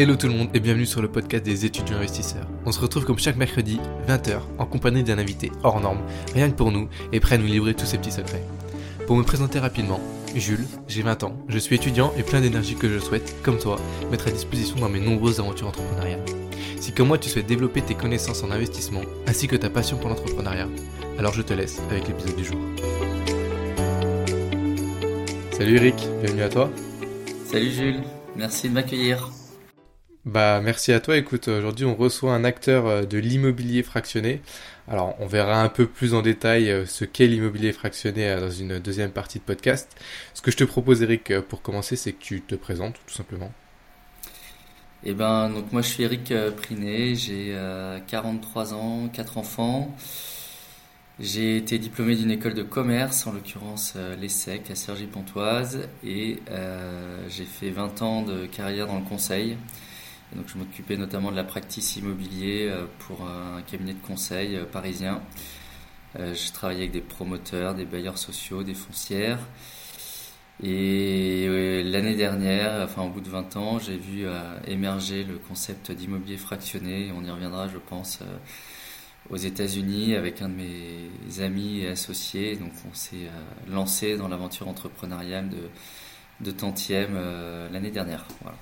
Hello tout le monde et bienvenue sur le podcast des étudiants investisseurs. On se retrouve comme chaque mercredi, 20h, en compagnie d'un invité hors norme, rien que pour nous, et prêt à nous livrer tous ses petits secrets. Pour me présenter rapidement, Jules, j'ai 20 ans, je suis étudiant et plein d'énergie que je souhaite, comme toi, mettre à disposition dans mes nombreuses aventures entrepreneuriales. Si comme moi tu souhaites développer tes connaissances en investissement, ainsi que ta passion pour l'entrepreneuriat, alors je te laisse avec l'épisode du jour. Salut Eric, bienvenue à toi. Salut Jules, merci de m'accueillir. Bah merci à toi. Écoute, aujourd'hui on reçoit un acteur euh, de l'immobilier fractionné. Alors on verra un peu plus en détail euh, ce qu'est l'immobilier fractionné euh, dans une deuxième partie de podcast. Ce que je te propose Eric pour commencer c'est que tu te présentes tout simplement. Eh ben donc moi je suis Eric Priné, j'ai 43 ans, 4 enfants. J'ai été diplômé d'une école de commerce, en l'occurrence l'ESSEC à Cergy-Pontoise, et j'ai fait 20 ans de carrière dans le conseil donc je m'occupais notamment de la practice immobilier euh, pour un cabinet de conseil euh, parisien. Euh, je travaillais avec des promoteurs, des bailleurs sociaux, des foncières. Et l'année dernière, enfin au bout de 20 ans, j'ai vu émerger le concept d'immobilier fractionné. On y reviendra, je pense, aux États-Unis avec un de mes amis et associés. Donc on s'est lancé dans l'aventure entrepreneuriale de, de Tantième l'année dernière. Voilà.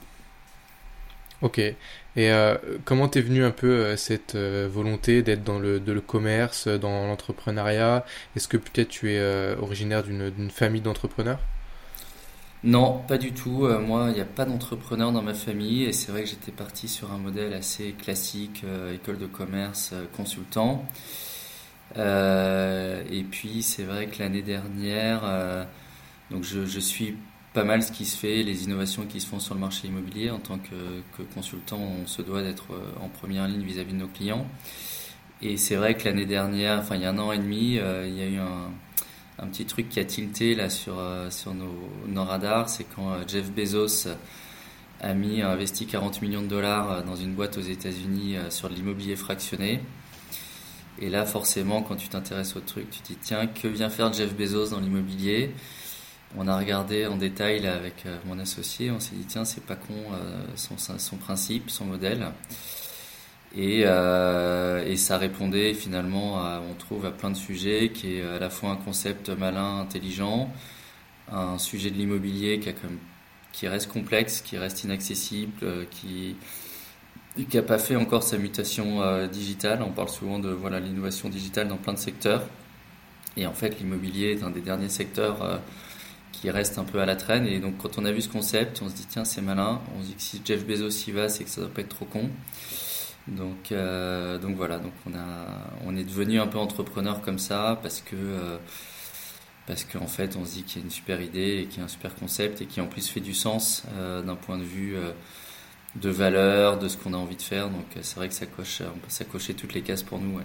Ok. Et euh, comment t'es venu un peu euh, cette euh, volonté d'être dans le, de le commerce, dans l'entrepreneuriat? Est-ce que peut-être tu es originaire d'une famille d'entrepreneurs? Non, pas du tout. moi, il n'y a pas d'entrepreneur dans ma famille et c'est vrai que j'étais parti sur un modèle assez classique, école de commerce, consultant. et puis, c'est vrai que l'année dernière, donc je suis pas mal ce qui se fait, les innovations qui se font sur le marché immobilier. En tant que, consultant, on se doit d'être euh, en première ligne vis-à-vis de nos clients. Et c'est vrai que l'année dernière, enfin il y a un an et demi, euh, il y a eu un, petit truc qui a tilté là sur, euh, sur nos, radars, c'est quand Jeff Bezos a mis, investi 40 millions de dollars dans une boîte aux États-Unis sur l'immobilier fractionné. Et là, forcément, quand tu t'intéresses au truc, tu te dis tiens, que vient faire Jeff Bezos dans l'immobilier? On a regardé en détail avec euh, mon associé, on s'est dit tiens c'est pas con euh, son, principe, son modèle. Et, euh, et, ça répondait finalement, à, on trouve, à plein de sujets, qui est à la fois un concept malin, intelligent, un sujet de l'immobilier qui, reste complexe, qui reste inaccessible, qui qui n'a pas fait encore sa mutation digitale. On parle souvent de voilà l'innovation digitale dans plein de secteurs. Et en fait, l'immobilier est un des derniers secteurs qui reste un peu à la traîne. Et donc, quand on a vu ce concept, on se dit, tiens, c'est malin. On se dit que si Jeff Bezos y va, c'est que ça doit pas être trop con. Donc, euh, donc voilà, donc on, a, on est devenu un peu entrepreneur comme ça parce que, euh, parce qu'en fait, on se dit qu'il y a une super idée et qu'il y a un super concept et qui en plus fait du sens euh, d'un point de vue de valeur, de ce qu'on a envie de faire. Donc, c'est vrai que ça coche, ça cocher toutes les cases pour nous.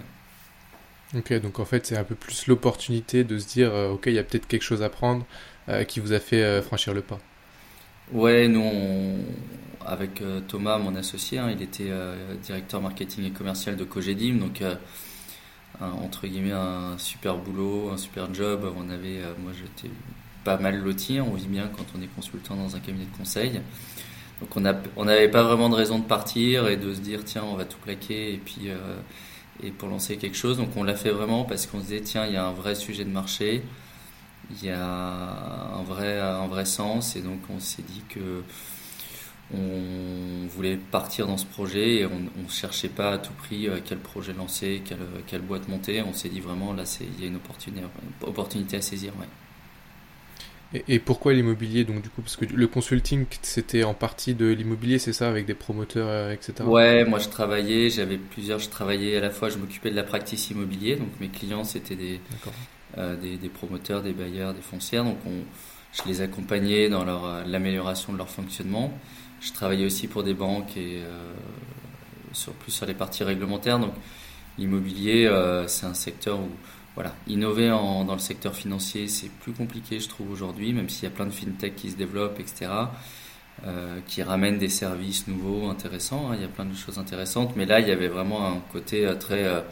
Ok, donc en fait, c'est un peu plus l'opportunité de se dire, ok, il y a peut-être quelque chose à prendre qui vous a fait euh, franchir le pas Ouais, nous, avec euh, Thomas, mon associé, hein, il était directeur marketing et commercial de Cogedim, donc entre guillemets un super boulot, un super job. On avait, moi j'étais pas mal loti, on vit bien quand on est consultant dans un cabinet de conseil. Donc on n'avait pas vraiment de raison de partir et de se dire tiens on va tout plaquer et puis et pour lancer quelque chose. Donc on l'a fait vraiment parce qu'on se disait tiens il y a un vrai sujet de marché, il y a un vrai, un vrai sens et donc on s'est dit que on voulait partir dans ce projet et on ne cherchait pas à tout prix euh, quel projet lancer, quelle, quelle boîte monter. On s'est dit vraiment là il y a une opportunité, une opportunité à saisir. Ouais. Et, pourquoi l'immobilier donc du coup? Parce que le consulting c'était en partie de l'immobilier c'est ça avec des promoteurs euh, etc. Ouais moi je travaillais j'avais plusieurs je travaillais à la fois je m'occupais de la practice immobilier donc mes clients c'était des euh, des, promoteurs, des bailleurs, des foncières. Donc on, je les accompagnais dans euh, l'amélioration de leur fonctionnement. Je travaillais aussi pour des banques et euh, sur, plus sur les parties réglementaires. Donc l'immobilier, c'est un secteur où voilà, innover dans le secteur financier, c'est plus compliqué, je trouve, aujourd'hui, même s'il y a plein de fintech qui se développent, etc., qui ramènent des services nouveaux, intéressants. Hein. il y a plein de choses intéressantes. Mais là, il y avait vraiment un côté très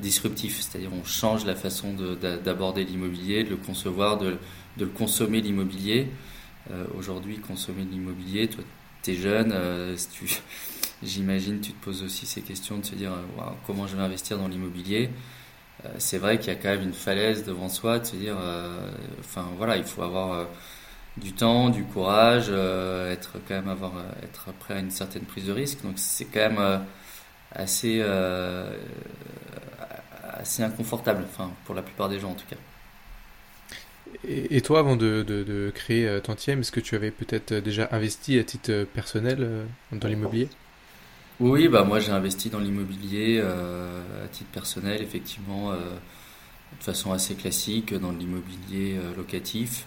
disruptif, c'est-à-dire on change la façon d'aborder l'immobilier, de le concevoir, de, le consommer l'immobilier. Euh, aujourd'hui, consommer l'immobilier, tu es jeune, tu, j'imagine, tu te poses aussi ces questions de se dire comment je vais investir dans l'immobilier. c'est vrai qu'il y a quand même une falaise devant soi, de se dire, enfin voilà, il faut avoir du temps, du courage, être quand même avoir, être prêt à une certaine prise de risque. Donc c'est quand même assez assez inconfortable, enfin pour la plupart des gens en tout cas. Et, toi, avant de, de, créer euh, Tantième, est-ce que tu avais peut-être euh, déjà investi à titre euh, personnel dans l'immobilier? Oui, bah moi j'ai investi dans l'immobilier à titre personnel, effectivement, de façon assez classique, dans l'immobilier locatif.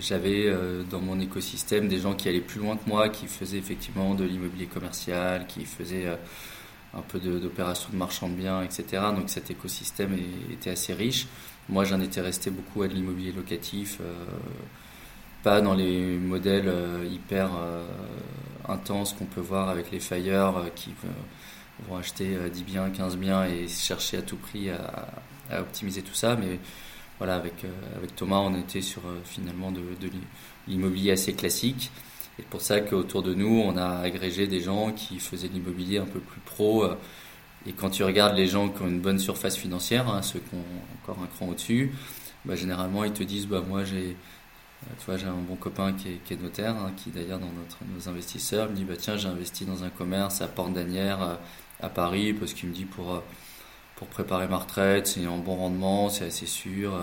J'avais dans mon écosystème des gens qui allaient plus loin que moi, qui faisaient effectivement de l'immobilier commercial, qui faisaient un peu d'opérations de, marchand de biens, etc. Donc cet écosystème était assez riche. Moi, j'en étais resté beaucoup à de l'immobilier locatif, euh, pas dans les modèles euh, hyper euh, intenses qu'on peut voir avec les fires qui vont acheter 10 biens, 15 biens et chercher à tout prix à, optimiser tout ça. Mais voilà, avec, avec Thomas, on était sur finalement de, l'immobilier assez classique. Et pour ça qu'autour de nous, on a agrégé des gens qui faisaient de l'immobilier un peu plus pro. Et quand tu regardes les gens qui ont une bonne surface financière, hein, ceux qui ont encore un cran au-dessus, bah, généralement ils te disent bah, Moi j'ai euh, j'ai un bon copain qui est, notaire, hein, qui d'ailleurs dans notre, nos investisseurs me dit bah, Tiens, j'ai investi dans un commerce à Port-Danière euh, à Paris parce qu'il me dit pour, euh, pour préparer ma retraite, c'est un bon rendement, c'est assez sûr.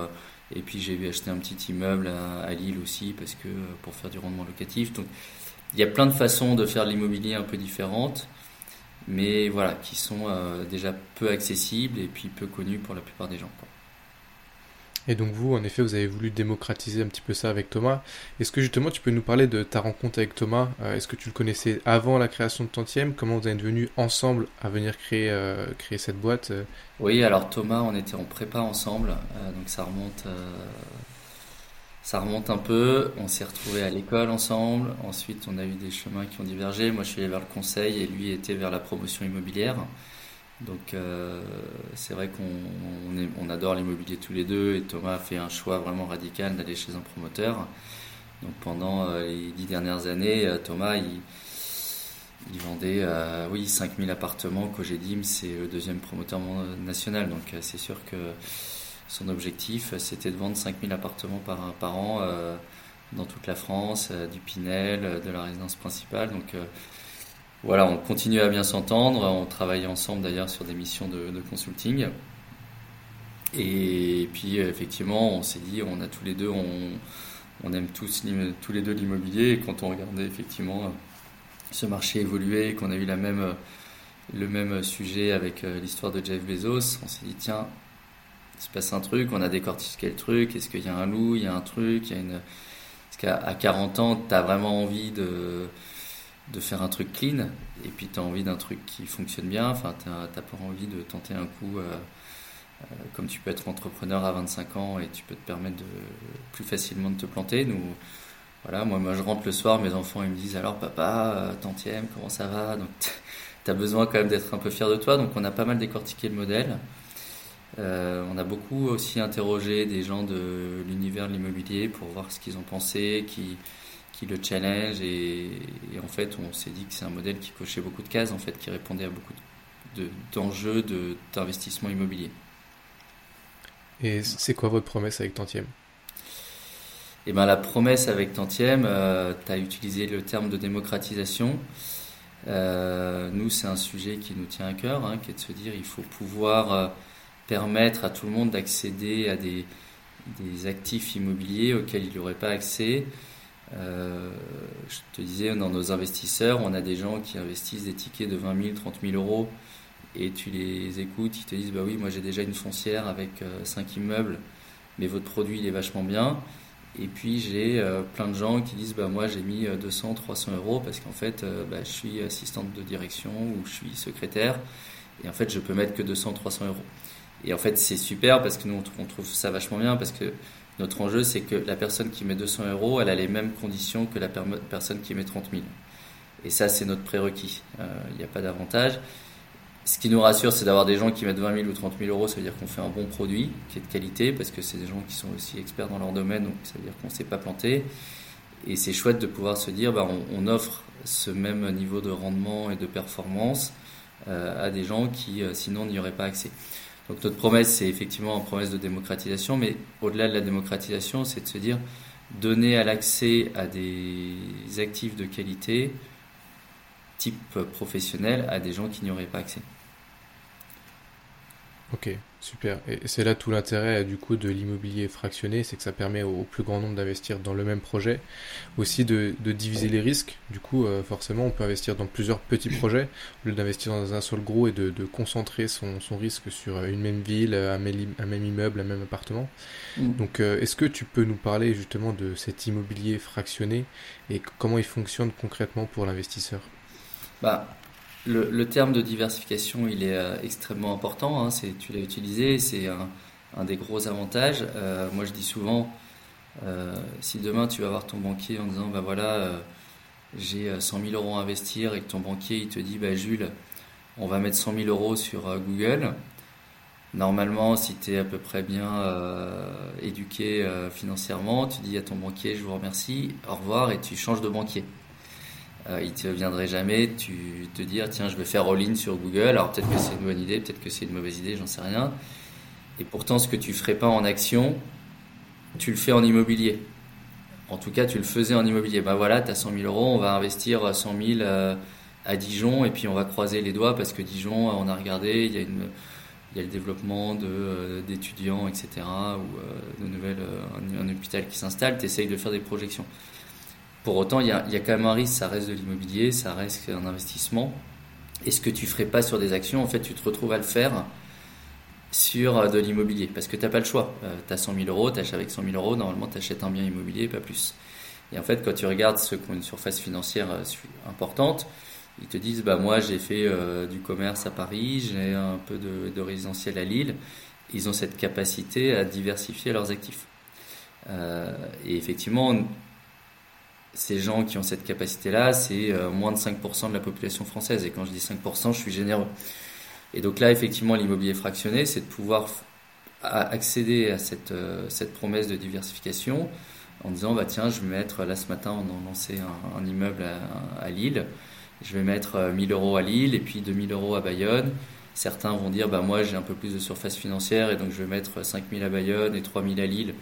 Et puis j'ai acheter un petit immeuble à, Lille aussi parce que pour faire du rendement locatif. Donc il y a plein de façons de faire l'immobilier un peu différentes, mais voilà, qui sont euh, déjà peu accessibles et puis peu connus pour la plupart des gens. Et donc vous, en effet, vous avez voulu démocratiser un petit peu ça avec Thomas. Est-ce que justement tu peux nous parler de ta rencontre avec Thomas? Euh, Est-ce que tu le connaissais avant la création de Tantième? Comment vous êtes venus ensemble à venir créer, euh, cette boîte? Euh? Oui, alors Thomas, on était en prépa ensemble, donc ça remonte, ça remonte un peu. On s'est retrouvés à l'école ensemble. Ensuite, on a eu des chemins qui ont divergé. Moi, je suis allé vers le conseil et lui était vers la promotion immobilière. Donc euh, c'est vrai qu'on on, adore l'immobilier tous les deux et Thomas a fait un choix vraiment radical d'aller chez un promoteur. Donc pendant euh, les dix dernières années, euh, Thomas il, il vendait oui 5000 appartements. Cogedim c'est le deuxième promoteur national. Donc c'est sûr que son objectif c'était de vendre 5000 appartements par, par an dans toute la France, du Pinel, de la résidence principale. Donc voilà, on continue à bien s'entendre. On travaille ensemble d'ailleurs sur des missions de, consulting. Et puis effectivement, on s'est dit, on a tous les deux, on, aime tous, les deux l'immobilier. Et quand on regardait effectivement ce marché évoluer, qu'on a eu la même, le même sujet avec euh, l'histoire de Jeff Bezos, on s'est dit, tiens, il se passe un truc, on a décortiqué le truc, est-ce qu'il y a un loup, il y a un truc, il y a une... Parce qu'à 40 ans, tu as vraiment envie de de faire un truc clean et puis tu as envie d'un truc qui fonctionne bien, enfin tu n'as pas envie de tenter un coup euh, euh, comme tu peux être entrepreneur à 25 ans et tu peux te permettre de plus facilement de te planter. Nous, voilà, moi, moi je rentre le soir, mes enfants ils me disent alors papa, euh, tantième, comment ça va? Donc tu as besoin quand même d'être un peu fier de toi, donc on a pas mal décortiqué le modèle. on a beaucoup aussi interrogé des gens de l'univers de l'immobilier pour voir ce qu'ils ont pensé, qui, qui le challenge et, en fait on s'est dit que c'est un modèle qui cochait beaucoup de cases en fait qui répondait à beaucoup d'enjeux de, d'investissement immobilier. Et c'est quoi votre promesse avec Tantième? Eh ben, la promesse avec Tantième, euh, tu as utilisé le terme de démocratisation. Euh, nous, c'est un sujet qui nous tient à cœur, hein, qui est de se dire il faut pouvoir euh, permettre à tout le monde d'accéder à des, des actifs immobiliers auxquels il n'aurait pas accès, euh, je te disais, dans nos investisseurs, on a des gens qui investissent des tickets de 20 000, 30 000 euros et tu les écoutes, ils te disent Bah oui, moi j'ai déjà une foncière avec 5 euh, immeubles, mais votre produit il est vachement bien. Et puis j'ai euh, plein de gens qui disent Bah moi j'ai mis 200, 300 euros parce qu'en fait bah, je suis assistante de direction ou je suis secrétaire et en fait je peux mettre que 200, 300 euros. Et en fait c'est super parce que nous on trouve ça vachement bien parce que notre enjeu, c'est que la personne qui met 200 euros, elle a les mêmes conditions que la personne qui met 30 000. Et ça, c'est notre prérequis. Euh, il n'y a pas d'avantage. Ce qui nous rassure, c'est d'avoir des gens qui mettent 20 000 ou 30 000 euros. Ça veut dire qu'on fait un bon produit, qui est de qualité, parce que c'est des gens qui sont aussi experts dans leur domaine, donc ça veut dire qu'on ne s'est pas planté. Et c'est chouette de pouvoir se dire, bah, on, offre ce même niveau de rendement et de performance à des gens qui sinon n'y auraient pas accès. Donc notre promesse, c'est effectivement une promesse de démocratisation, mais au-delà de la démocratisation, c'est de se dire donner à l'accès à des actifs de qualité type professionnel à des gens qui n'y auraient pas accès. Ok, super. Et c'est là tout l'intérêt du coup de l'immobilier fractionné, c'est que ça permet au, plus grand nombre d'investir dans le même projet, aussi de, diviser les risques. Du coup, euh, forcément, on peut investir dans plusieurs petits projets au lieu d'investir dans un seul gros et de, concentrer son, risque sur une même ville, un même, immeuble, un même appartement. Mm. Donc, euh, est-ce que tu peux nous parler justement de cet immobilier fractionné et comment il fonctionne concrètement pour l'investisseur? Bah, le, terme de diversification, il est euh, extrêmement important. Hein, tu l'as utilisé, c'est un, des gros avantages. Euh, moi, je dis souvent, euh, si demain tu vas voir ton banquier en disant, bah voilà, j'ai 100 000 euros à investir et que ton banquier il te dit, bah Jules, on va mettre 100 000 euros sur Google. Normalement, si tu es à peu près bien éduqué financièrement, tu dis à ton banquier, je vous remercie, au revoir, et tu changes de banquier. Euh, il te viendrait jamais tu te dire tiens je vais faire all-in sur Google alors peut-être que c'est une bonne idée peut-être que c'est une mauvaise idée j'en sais rien et pourtant ce que tu ferais pas en action tu le fais en immobilier en tout cas tu le faisais en immobilier ben voilà tu as 100 000 euros on va investir 100 000 euh, à Dijon et puis on va croiser les doigts parce que Dijon on a regardé il y a le développement euh, d'étudiants, etc., ou de nouvelles, un, hôpital qui s'installe, tu essayes de faire des projections. Pour autant, il y, a, quand même un risque, ça reste de l'immobilier, ça reste un investissement. Et ce que tu ferais pas sur des actions, en fait, tu te retrouves à le faire sur euh, de l'immobilier. Parce que tu n'as pas le choix. tu as 100 000 euros, tu achètes avec 100 000 euros, normalement tu achètes un bien immobilier, pas plus. Et en fait, quand tu regardes ceux qui ont une surface financière euh, importante, ils te disent bah moi j'ai fait euh, du commerce à Paris, j'ai un peu de, résidentiel à Lille. Ils ont cette capacité à diversifier leurs actifs. et effectivement, ces gens qui ont cette capacité-là, c'est euh, moins de 5% de la population française. Et quand je dis 5%, je suis généreux. Et donc là, effectivement, l'immobilier fractionné, c'est de pouvoir accéder à cette, euh, cette promesse de diversification en disant, bah tiens, je vais mettre, là ce matin, on a lancé un, immeuble à, Lille, je vais mettre 1000 euh, euros à Lille et puis 2000 euros à Bayonne. Certains vont dire, bah moi j'ai un peu plus de surface financière et donc je vais mettre 5000 à Bayonne et 3000 à Lille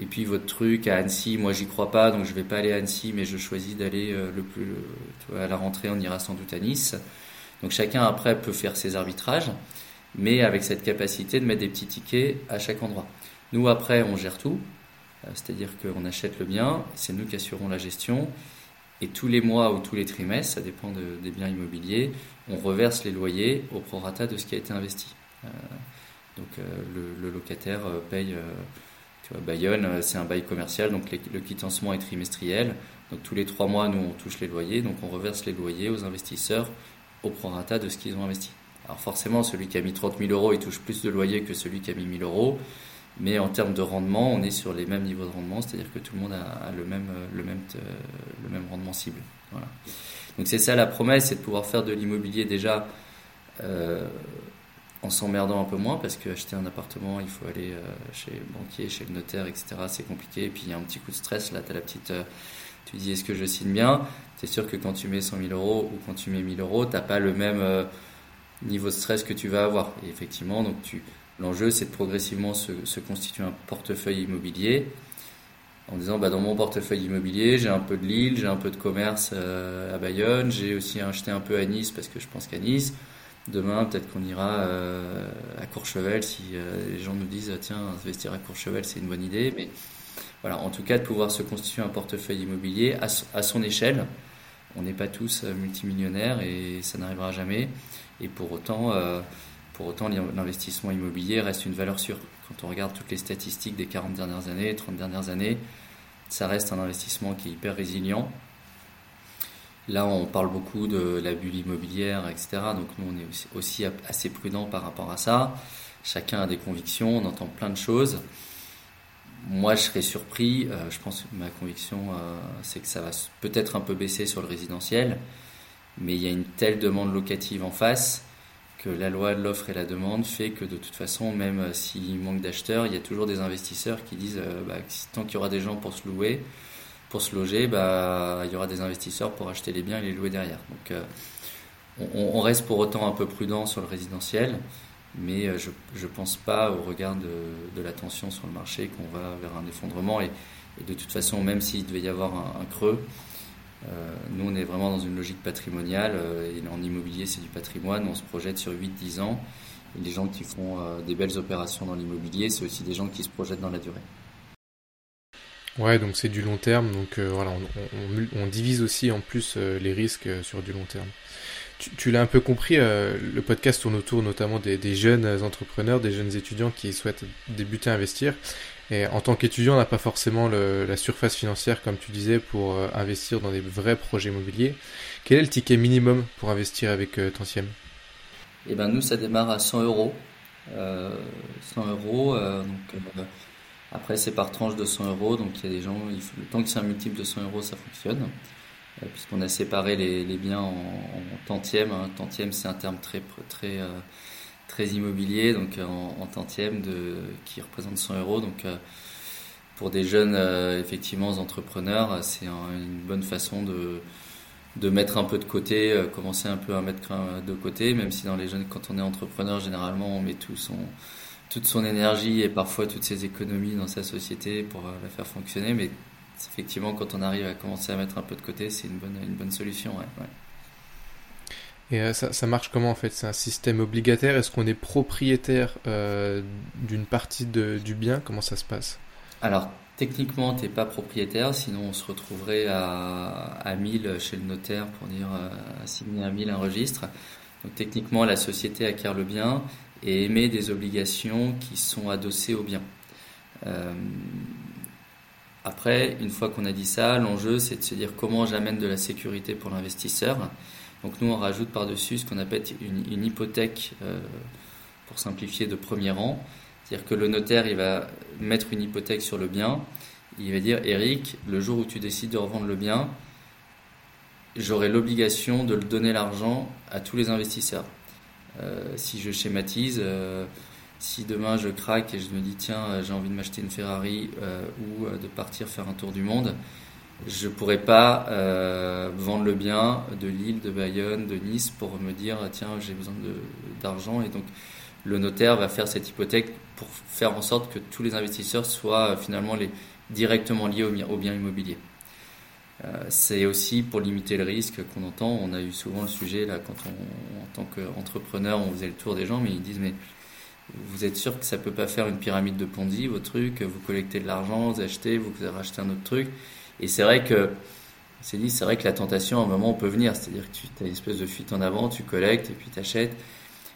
et puis votre truc à Annecy, moi j'y crois pas, donc je vais pas aller à Annecy, mais je choisis d'aller euh, le plus à la rentrée, on ira sans doute à Nice. Donc chacun après peut faire ses arbitrages, mais avec cette capacité de mettre des petits tickets à chaque endroit. Nous après on gère tout, euh, c'est-à-dire qu'on achète le bien, c'est nous qui assurons la gestion, et tous les mois ou tous les trimestres, ça dépend des biens immobiliers, on reverse les loyers au prorata de ce qui a été investi. Euh, donc le, locataire paye Bayonne, euh, c'est un bail commercial, donc le quittancement est trimestriel. Donc tous les trois mois, nous, on touche les loyers, donc on reverse les loyers aux investisseurs au prorata de ce qu'ils ont investi. Alors forcément, celui qui a mis 30 000 euros, il touche plus de loyers que celui qui a mis 1000 euros. Mais en termes de rendement, on est sur les mêmes niveaux de rendement, c'est-à-dire que tout le monde a, le, même, euh, le, même, euh, rendement cible. Donc c'est ça la promesse, c'est de pouvoir faire de l'immobilier déjà en s'emmerdant un peu moins parce que acheter un appartement, il faut aller euh, chez le banquier, chez le notaire, etc. C'est compliqué. Et puis il y a un petit coup de stress. Là, tu as la petite. Euh, tu dis est-ce que je signe bien? C'est sûr que quand tu mets 100 000 euros ou quand tu mets 1000 euros, tu n'as pas le même euh, niveau de stress que tu vas avoir. Et effectivement, donc tu, l'enjeu, c'est de progressivement se, se, constituer un portefeuille immobilier en disant bah, dans mon portefeuille immobilier, j'ai un peu de Lille, j'ai un peu de commerce à Bayonne, j'ai aussi acheté un peu à Nice parce que je pense qu'à Nice Demain, peut-être qu'on ira euh, à Courchevel si euh, les gens nous disent tiens, investir à Courchevel, c'est une bonne idée. Mais voilà, en tout cas, de pouvoir se constituer un portefeuille immobilier à, son échelle. On n'est pas tous euh, multimillionnaires et ça n'arrivera jamais. Et pour autant, pour autant, l'investissement immobilier reste une valeur sûre. Quand on regarde toutes les statistiques des 40 dernières années, 30 dernières années, ça reste un investissement qui est hyper résilient Là, on parle beaucoup de la bulle immobilière, etc. Donc nous, on est aussi, assez prudent par rapport à ça. Chacun a des convictions, on entend plein de choses. Moi, je serais surpris. Euh, je pense que ma conviction, euh, c'est que ça va peut-être un peu baisser sur le résidentiel, mais il y a une telle demande locative en face que la loi de l'offre et la demande fait que de toute façon, même euh, s'il manque d'acheteurs, il y a toujours des investisseurs qui disent bah, tant qu'il y aura des gens pour se louer, pour se loger, bah, il y aura des investisseurs pour acheter les biens et les louer derrière. Donc, on, on, reste pour autant un peu prudent sur le résidentiel, mais je ne pense pas, au regard de, la tension sur le marché, qu'on va vers un effondrement. Et, de toute façon, même s'il devait y avoir un, creux, euh, nous, on est vraiment dans une logique patrimoniale. Euh, et en immobilier, c'est du patrimoine. On se projette sur 8-10 ans. Et les gens qui font euh, des belles opérations dans l'immobilier, c'est aussi des gens qui se projettent dans la durée. Ouais, donc c'est du long terme. Donc voilà, on, divise aussi en plus les risques sur du long terme. Tu, l'as un peu compris, le podcast tourne autour notamment des, jeunes entrepreneurs, des jeunes étudiants qui souhaitent débuter à investir. Et en tant qu'étudiant, on n'a pas forcément la surface financière, comme tu disais, pour euh, investir dans des vrais projets immobiliers. Quel est le ticket minimum pour investir avec euh, Tantiem Eh ben nous, ça démarre à 100 euros. 100 euh, euros. donc, après, c'est par tranche de 100 euros. Donc, il y a des gens, il faut, le temps que c'est un multiple de 100 euros, ça fonctionne. Puisqu'on a séparé les, biens en, en. Hein. Tantième, c'est un terme très, très très immobilier, donc euh, en, de, qui représente 100 euros. Donc euh, pour des jeunes euh, effectivement entrepreneurs, c'est une bonne façon de, de mettre un peu de côté, commencer un peu à mettre de côté, même si dans les jeunes, quand on est entrepreneur, généralement on met tout son, toute son énergie et parfois toutes ses économies dans sa société pour la faire fonctionner. Mais effectivement, quand on arrive à commencer à mettre un peu de côté, c'est une bonne, une bonne solution. Ouais, et euh, ça, ça, marche comment en fait? C'est un système obligataire? Est-ce qu'on est propriétaire euh, d'une partie de, du bien? Comment ça se passe? Alors, techniquement, tu n'es pas propriétaire, sinon on se retrouverait à, à 1000 chez le notaire pour dire euh, signer à 1000 un registre. Donc, techniquement, la société acquiert le bien et émet des obligations qui sont adossées au bien. Euh, après, une fois qu'on a dit ça, l'enjeu c'est de se dire comment j'amène de la sécurité pour l'investisseur. Donc nous, on rajoute par-dessus ce qu'on appelle une, hypothèque, euh, pour simplifier, de premier rang. C'est-à-dire que le notaire, il va mettre une hypothèque sur le bien. Il va dire, Eric, le jour où tu décides de revendre le bien, j'aurai l'obligation de le donner l'argent à tous les investisseurs. Euh, si je schématise, euh, si demain je craque et je me dis tiens j'ai envie de m'acheter une Ferrari ou de partir faire un tour du monde, je pourrais pas euh, vendre le bien de Lille, de Bayonne, de Nice pour me dire tiens j'ai besoin d'argent et donc le notaire va faire cette hypothèque pour faire en sorte que tous les investisseurs soient euh, finalement les, directement liés au, au bien immobilier. Euh, c'est aussi pour limiter le risque qu'on entend. On a eu souvent le sujet là quand on, en tant qu'entrepreneur, on faisait le tour des gens, mais ils disent mais vous êtes sûr que ça peut pas faire une pyramide de Ponzi, vos trucs, vous collectez de l'argent, vous achetez, vous rachetez un autre truc. Et c'est vrai que c'est dit, c'est vrai que la tentation, à un moment, peut venir. C'est-à-dire que tu as une espèce de fuite en avant, tu collectes et puis tu achètes.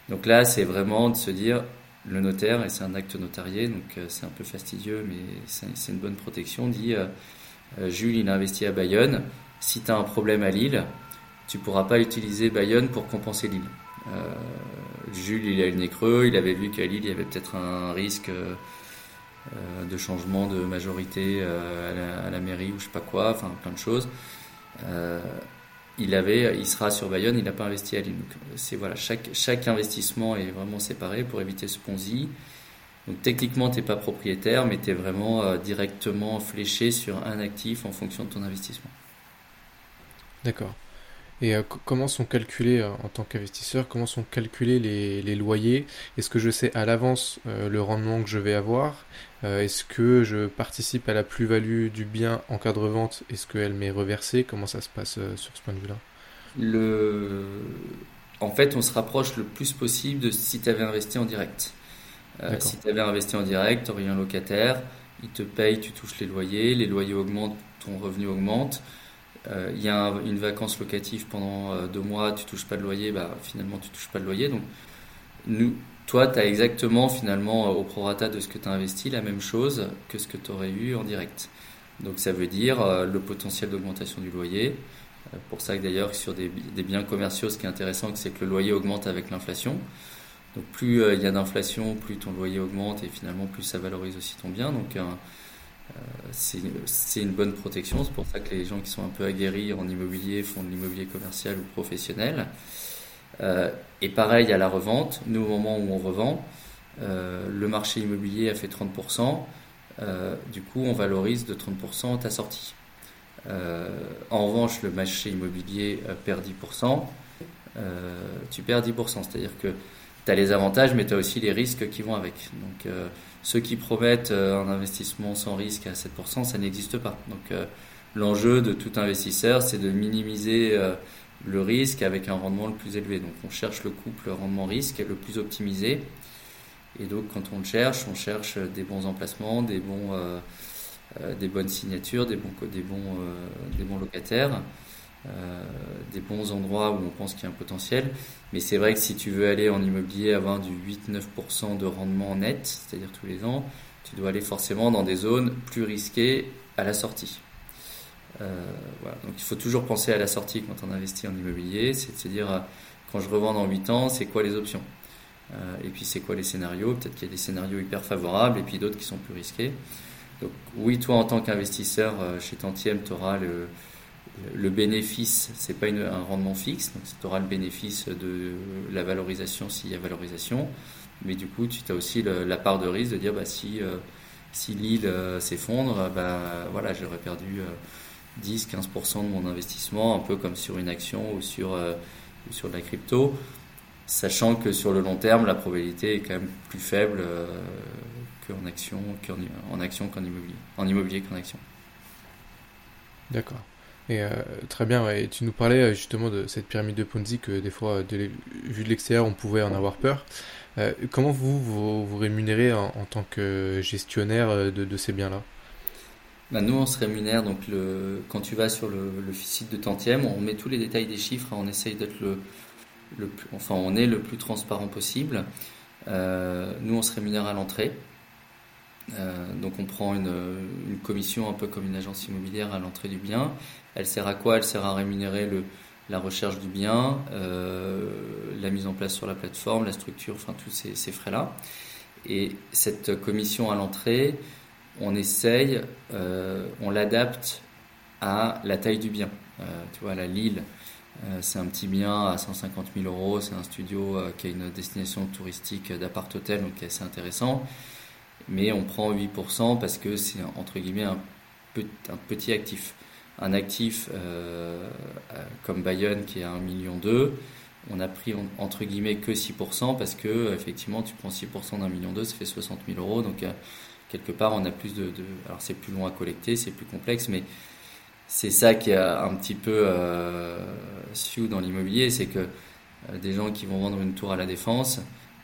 Donc là, c'est vraiment de se dire, le notaire, et c'est un acte notarié, donc euh, c'est un peu fastidieux, mais c'est une bonne protection, dit euh, Jules, il a investi à Bayonne. Si tu as un problème à Lille, tu pourras pas utiliser Bayonne pour compenser Lille. Jules, il a le nez creux, il avait vu qu'à Lille, il y avait peut-être un risque euh, de changement de majorité euh, à la, mairie ou je sais pas quoi, enfin plein de choses. Euh, il avait, il sera sur Bayonne, il n'a pas investi à Lille. c'est voilà, chaque, chaque investissement est vraiment séparé pour éviter ce Ponzi. Donc techniquement, tu n'es pas propriétaire, mais tu es vraiment directement fléché sur un actif en fonction de ton investissement. D'accord. Et euh, comment sont calculés euh, en tant qu'investisseur, comment sont calculés les, les loyers? Est-ce que je sais à l'avance euh, le rendement que je vais avoir? Est-ce que je participe à la plus-value du bien en cas de revente? Est-ce qu'elle m'est reversée? Comment ça se passe sur ce point de vue-là? Le... En fait, on se rapproche le plus possible de si tu avais investi en direct. Si tu avais investi en direct, tu aurais un locataire, il te paye, tu touches les loyers, les loyers augmentent, ton revenu augmente euh, il y a une vacance locative pendant euh, deux mois, tu touches pas de loyer, bah, finalement tu touches pas de loyer. Donc, nous, toi, tu as exactement finalement euh, au prorata de ce que tu as investi la même chose que ce que tu aurais eu en direct. Donc ça veut dire le potentiel d'augmentation du loyer. Pour ça que d'ailleurs sur des, biens commerciaux, ce qui est intéressant, c'est que le loyer augmente avec l'inflation. Donc plus il y a d'inflation, plus ton loyer augmente et finalement plus ça valorise aussi ton bien. Donc c'est une bonne protection. C'est pour ça que les gens qui sont un peu aguerris en immobilier font de l'immobilier commercial ou professionnel. Euh, et pareil à la revente. Nous, au moment où on revend, euh, le marché immobilier a fait 30%. Euh, du coup, on valorise de 30% ta sortie. en revanche, le marché immobilier perd 10%, tu perds 10%. C'est-à-dire que tu as les avantages, mais tu as aussi les risques qui vont avec. Donc, ceux qui promettent un investissement sans risque à 7%, ça n'existe pas. Donc, l'enjeu de tout investisseur, c'est de minimiser le risque avec un rendement le plus élevé. Donc on cherche le couple rendement-risque le plus optimisé. Et donc quand on le cherche, on cherche des bons emplacements, des, bons, euh, euh, des bonnes signatures, des bons, des bons, euh, des bons locataires, des bons endroits où on pense qu'il y a un potentiel. Mais c'est vrai que si tu veux aller en immobilier avoir du 8-9% de rendement net, c'est-à-dire tous les ans, tu dois aller forcément dans des zones plus risquées à la sortie. Euh, voilà. Donc il faut toujours penser à la sortie quand on investit en immobilier, c'est de se dire euh, quand je revends dans 8 ans, c'est quoi les options? Euh, Et puis c'est quoi les scénarios? Peut-être qu'il y a des scénarios hyper favorables et puis d'autres qui sont plus risqués. Donc oui, toi en tant qu'investisseur chez Tantième, tu auras le, le bénéfice, c'est pas une, un rendement fixe, donc tu auras le bénéfice de la valorisation s'il y a valorisation, mais du coup tu as aussi la part de risque de dire bah, si, si l'île s'effondre, bah, voilà, j'aurais perdu 10-15% de mon investissement, un peu comme sur une action ou sur, euh, sur de la crypto, sachant que sur le long terme, la probabilité est quand même plus faible euh, qu'en action qu'en en action qu'en immobilier, en immobilier qu'en action. D'accord. Et euh, très bien, et tu nous parlais justement de cette pyramide de Ponzi que des fois, de vu de l'extérieur, on pouvait en avoir peur. comment vous, vous, rémunérez en, tant que gestionnaire de, de ces biens-là? Bah, nous, on se rémunère. Donc, le, quand tu vas sur le, site de Tantième, on met tous les détails des chiffres. on essaye d'être le, le plus, enfin, on est le plus transparent possible. Euh, nous, on se rémunère à l'entrée. Euh, donc, on prend une, une, commission un peu comme une agence immobilière à l'entrée du bien. Elle sert à quoi? Elle sert à rémunérer la recherche du bien, euh, la mise en place sur la plateforme, la structure, enfin tous ces, frais-là. Et cette commission à l'entrée, on essaye, euh, on l'adapte à la taille du bien. Euh, tu vois, la Lille, euh, c'est un petit bien à 150 000 euros, c'est un studio qui a une destination touristique d'appart-hôtel, donc qui est assez intéressant. Mais on prend 8% parce que c'est entre guillemets un, petit actif. Un actif comme Bayonne qui est à 1,2 million, on a pris entre guillemets que 6% parce que effectivement tu prends 6% d'un million 2, ça fait 60 000 euros. Donc quelque part, on a plus de. alors, c'est plus long à collecter, c'est plus complexe, mais c'est ça qui est un petit peu euh, dans l'immobilier c'est que euh, des gens qui vont vendre une tour à la défense,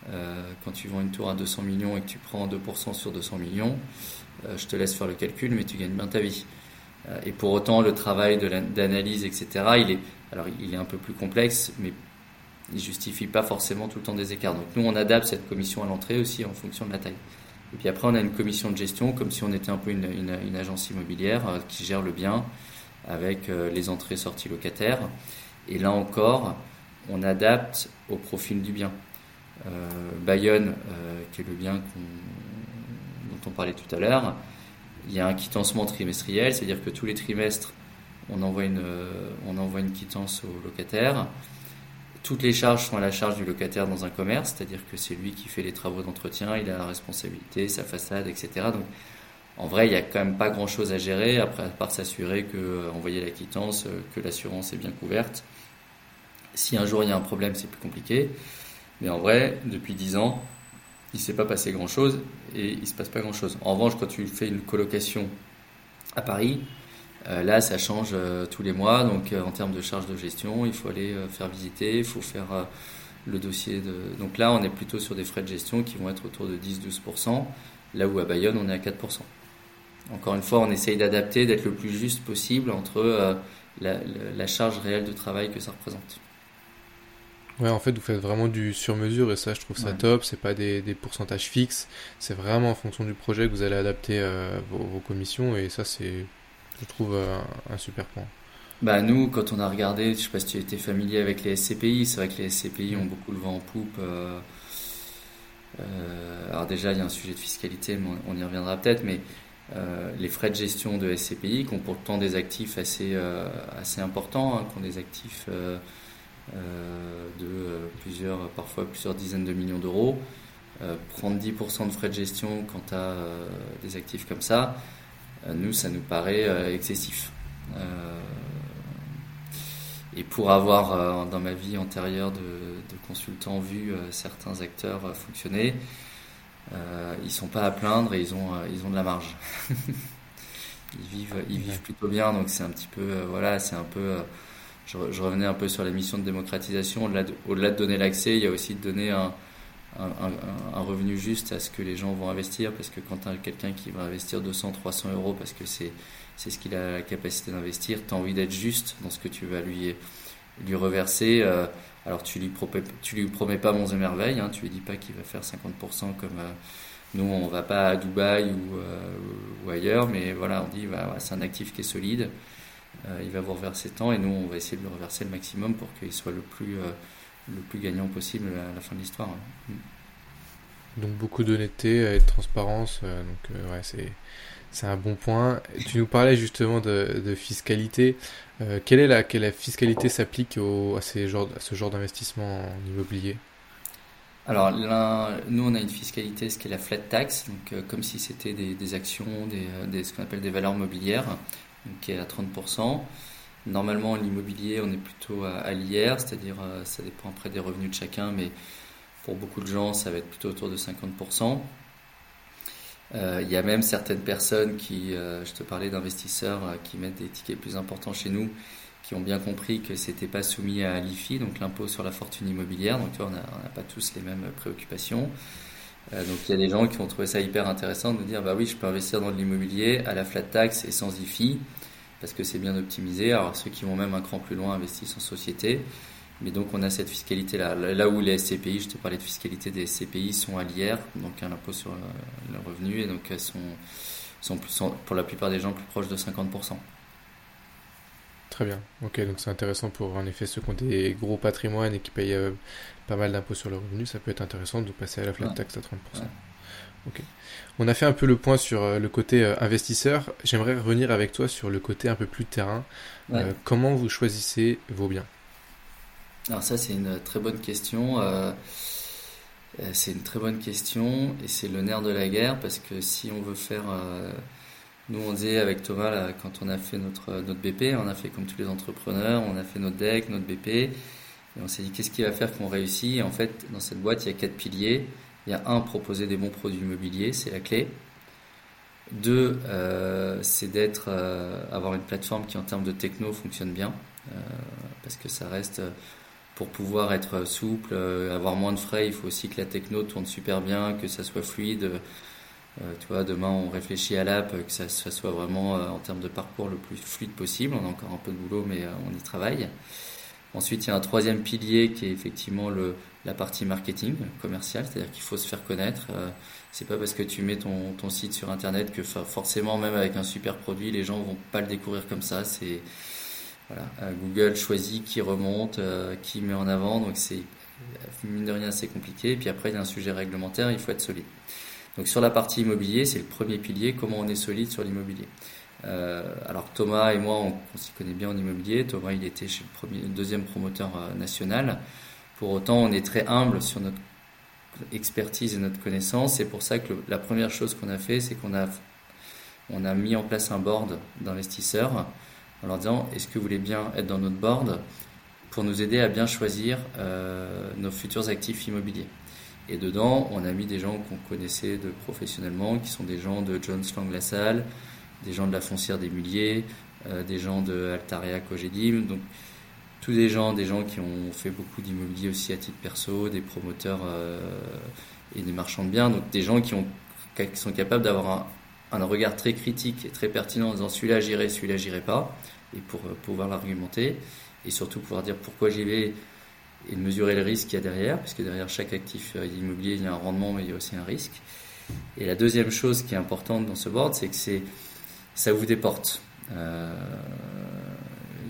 euh, quand tu vends une tour à 200 millions et que tu prends 2% sur 200 millions, euh, je te laisse faire le calcul, mais tu gagnes bien ta vie. Et pour autant, le travail d'analyse, etc., il est, alors, il est un peu plus complexe, mais il justifie pas forcément tout le temps des écarts. Donc nous, on adapte cette commission à l'entrée aussi en fonction de la taille. Et puis après, on a une commission de gestion, comme si on était un peu une, agence immobilière euh, qui gère le bien avec euh, les entrées-sorties locataires. Et là encore, on adapte au profil du bien. Euh, Bayonne, qui est le bien dont on parlait tout à l'heure, il y a un quittancement trimestriel, c'est-à-dire que tous les trimestres, on envoie une, on envoie une quittance au locataire. Toutes les charges sont à la charge du locataire dans un commerce, c'est-à-dire que c'est lui qui fait les travaux d'entretien, il a la responsabilité, sa façade, etc. Donc, en vrai, il n'y a quand même pas grand-chose à gérer, après, à part s'assurer que, euh, envoyer la quittance, euh, que l'assurance est bien couverte. Si un jour il y a un problème, c'est plus compliqué. Mais en vrai, depuis 10 ans, il ne s'est pas passé grand-chose et il ne se passe pas grand-chose. En revanche, quand tu fais une colocation à Paris, euh, là, ça change euh, tous les mois, donc euh, en termes de charges de gestion, il faut aller faire visiter, il faut faire le dossier de. Donc là, on est plutôt sur des frais de gestion qui vont être autour de 10-12%, là où à Bayonne, on est à 4%. Encore une fois, on essaye d'adapter, d'être le plus juste possible entre la, charge réelle de travail que ça représente. Ouais, en fait, vous faites vraiment du sur-mesure et ça, je trouve ça top. C'est pas des, pourcentages fixes, c'est vraiment en fonction du projet que vous allez adapter vos, commissions et ça, c'est je trouve euh, un, super point. Bah nous, quand on a regardé, je sais pas si tu étais familier avec les SCPI, c'est vrai que les SCPI ont beaucoup le vent en poupe. Euh, euh, alors déjà, il y a un sujet de fiscalité, mais on, y reviendra peut-être, mais les frais de gestion de SCPI, qui ont pourtant des actifs assez, assez importants, hein, qui ont des actifs de plusieurs, parfois plusieurs dizaines de millions d'euros, prendre 10% de frais de gestion quand tu as des actifs comme ça, euh, nous, ça nous paraît euh, excessif. et pour avoir dans ma vie antérieure de, consultant vu certains acteurs fonctionner, ils sont pas à plaindre et ils ont, ils ont de la marge. ils vivent, ils vivent plutôt bien, donc c'est un petit peu, voilà, c'est un peu je, revenais un peu sur la mission de démocratisation. Au-delà de, donner l'accès, il y a aussi de donner un, revenu juste à ce que les gens vont investir. Parce que quand tu as quelqu'un qui va investir 200, 300 euros parce que c'est ce qu'il a la capacité d'investir, tu as envie d'être juste dans ce que tu vas lui, lui reverser. Euh, alors tu lui promets, tu lui promets pas mon et merveilles, hein, tu lui dis pas qu'il va faire 50% comme euh, nous on va pas à Dubaï ou, euh, ou ailleurs, mais voilà on dit bah, c'est un actif qui est solide. Euh, il va vous reverser tant et nous on va essayer de le reverser le maximum pour qu'il soit le plus, euh, le plus gagnant possible à la fin de l'histoire. Donc beaucoup d'honnêteté et de transparence, euh, donc ouais, c'est c'est un bon point. Tu nous parlais justement de, de fiscalité. quelle est la, quelle la fiscalité s'applique à, ces genres, à ce genre d'investissement en immobilier? Alors, nous, on a une fiscalité, ce qui est la flat tax, donc comme si c'était des, des, actions, des, des ce qu'on appelle des valeurs mobilières qui est à 30%. Normalement, l'immobilier, on est plutôt à, l'IR, c'est-à-dire euh, ça dépend après des revenus de chacun, mais pour beaucoup de gens, ça va être plutôt autour de 50%. Euh, il y a même certaines personnes qui, euh, je te parlais d'investisseurs qui mettent des tickets plus importants chez nous, qui ont bien compris que c'était pas soumis à l'IFI, donc l'impôt sur la fortune immobilière. Donc tu vois, on n'a pas tous les mêmes préoccupations. Donc il y a des gens qui ont trouvé ça hyper intéressant de dire bah oui, je peux investir dans de l'immobilier à la flat tax et sans IFI parce que c'est bien optimisé. Alors ceux qui vont même un cran plus loin investissent en société. Mais donc on a cette fiscalité-là. Là où les SCPI, je te parlais de fiscalité des SCPI, sont à l'IR, donc un impôt sur le revenu, et donc elles sont, sont, pour la plupart des gens plus proches de 50%. Très bien. Ok, donc c'est intéressant pour en effet ceux qui ont des gros patrimoines et qui payent euh, pas mal d'impôts sur le revenu, ça peut être intéressant de passer à la flat tax à 30%. Ok. On a fait un peu le point sur euh, le côté euh, investisseur. J'aimerais revenir avec toi sur le côté un peu plus terrain. Comment vous choisissez vos biens? Alors ça, c'est une très bonne question. c'est une très bonne question et c'est le nerf de la guerre parce que si on veut faire... nous, on disait avec Thomas, quand on a fait notre, notre BP, on a fait comme tous les entrepreneurs, on a fait notre deck, notre BP, et on s'est dit qu'est-ce qui va faire qu'on réussit? Et en fait, dans cette boîte, il y a quatre piliers. Il y a un, proposer des bons produits immobiliers, c'est la clé. Deux, euh, c'est d'être, euh, avoir une plateforme qui en termes de techno fonctionne bien, euh, parce que ça reste, pour pouvoir être souple, avoir moins de frais, il faut aussi que la techno tourne super bien, que ça soit fluide. Tu vois, demain on réfléchit à l'app, que ça, soit vraiment en termes de parcours le plus fluide possible. On a encore un peu de boulot, mais on y travaille. Ensuite, il y a un troisième pilier qui est effectivement le, la partie marketing commercial, c'est-à-dire qu'il faut se faire connaître. Euh, c'est pas parce que tu mets ton, ton site sur internet que forcément, même avec un super produit, les gens vont pas le découvrir comme ça. C'est voilà, euh, Google choisit qui remonte, euh, qui met en avant, donc c'est mine de rien assez compliqué. Et puis après, il y a un sujet réglementaire, il faut être solide. Donc sur la partie immobilier, c'est le premier pilier, comment on est solide sur l'immobilier. Euh, alors Thomas et moi, on, s'y connaît bien en immobilier. Thomas, il était chez le, premier, deuxième promoteur euh, national. Pour autant, on est très humble sur notre expertise et notre connaissance. C'est pour ça que la première chose qu'on a fait, c'est qu'on a, on a mis en place un board d'investisseurs en leur disant est-ce que vous voulez bien être dans notre board pour nous aider à bien choisir euh, nos futurs actifs immobiliers? Et dedans, on a mis des gens qu'on connaissait professionnellement, qui sont des gens de Jones Lang LaSalle, des gens de la foncière des Mulliers, euh, des gens de Altaria Cogedim, donc tous des gens, des gens qui ont fait beaucoup d'immobilier aussi à titre perso, des promoteurs euh, et des marchands de biens, donc des gens qui, ont, qui sont capables d'avoir un, un, regard très critique et très pertinent en disant celui-là j'irai, celui-là j'irai pas, et pour euh, pouvoir l'argumenter, et surtout pouvoir dire pourquoi j'y vais et de mesurer le risque qu'il y a derrière, puisque derrière chaque actif immobilier il y a un rendement mais il y a aussi un risque. Et la deuxième chose qui est importante dans ce board, c'est que c'est ça ouvre des portes. Euh,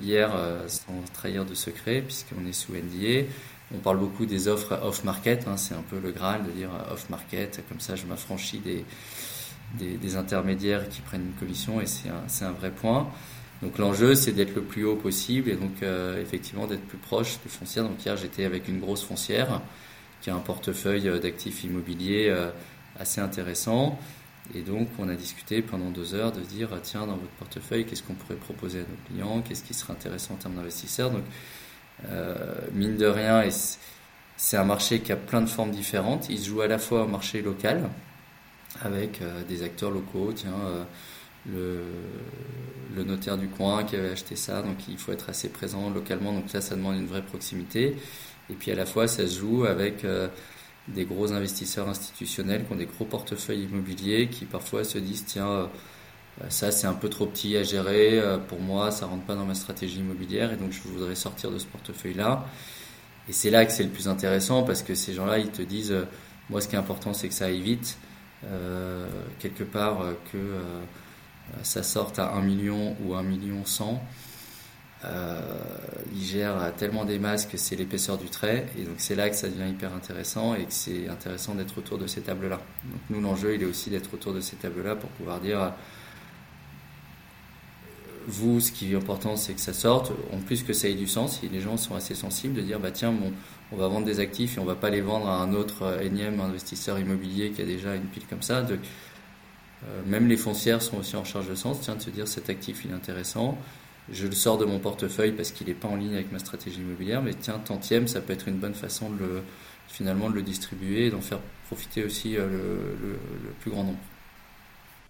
hier, euh, sans trahir de secret, puisqu'on est sous NDA, on parle beaucoup des offres off-market, hein, c'est un peu le Graal de dire euh, off-market, comme ça je m'affranchis des, des, intermédiaires qui prennent une commission et c'est un, un, vrai point. Donc l'enjeu c'est d'être le plus haut possible et donc effectivement d'être plus proche du foncière. Donc hier j'étais avec une grosse foncière qui a un portefeuille d'actifs immobiliers assez intéressant Et donc, on a discuté pendant deux heures de dire, tiens, dans votre portefeuille, qu'est-ce qu'on pourrait proposer à nos clients, qu'est-ce qui serait intéressant en termes d'investisseurs? Donc, euh, mine de rien, c'est un marché qui a plein de formes différentes. Il se joue à la fois au marché local, avec euh, des acteurs locaux, euh, le, le, notaire du coin qui avait acheté ça, donc il faut être assez présent localement, donc là, ça demande une vraie proximité. Et puis à la fois, ça se joue avec des gros investisseurs institutionnels qui ont des gros portefeuilles immobiliers qui parfois se disent tiens euh, ça c'est un peu trop petit à gérer euh, pour moi ça rentre pas dans ma stratégie immobilière et donc je voudrais sortir de ce portefeuille là et c'est là que c'est le plus intéressant parce que ces gens-là ils te disent euh, moi ce qui est important c'est que ça aille vite quelque part que ça sorte à 1 million ou 1 million 100 euh, il gère tellement des masques que c'est l'épaisseur du trait, et donc c'est là que ça devient hyper intéressant et que c'est intéressant d'être autour de ces tables-là. Donc nous, l'enjeu, il est aussi d'être autour de ces tables-là pour pouvoir dire, vous, ce qui est important, c'est que ça sorte, en plus que ça ait du sens, et les gens sont assez sensibles de dire, bah tiens, bon, on va vendre des actifs et on va pas les vendre à un autre énième investisseur immobilier qui a déjà une pile comme ça. De, euh, même les foncières sont aussi en charge de sens, tiens, de se dire cet actif il est intéressant, je le sors de mon portefeuille parce qu'il n'est pas en ligne avec ma stratégie immobilière, mais tiens, tantième, ça peut être une bonne façon de le, finalement de le distribuer et d'en faire profiter aussi euh, le, plus grand nombre.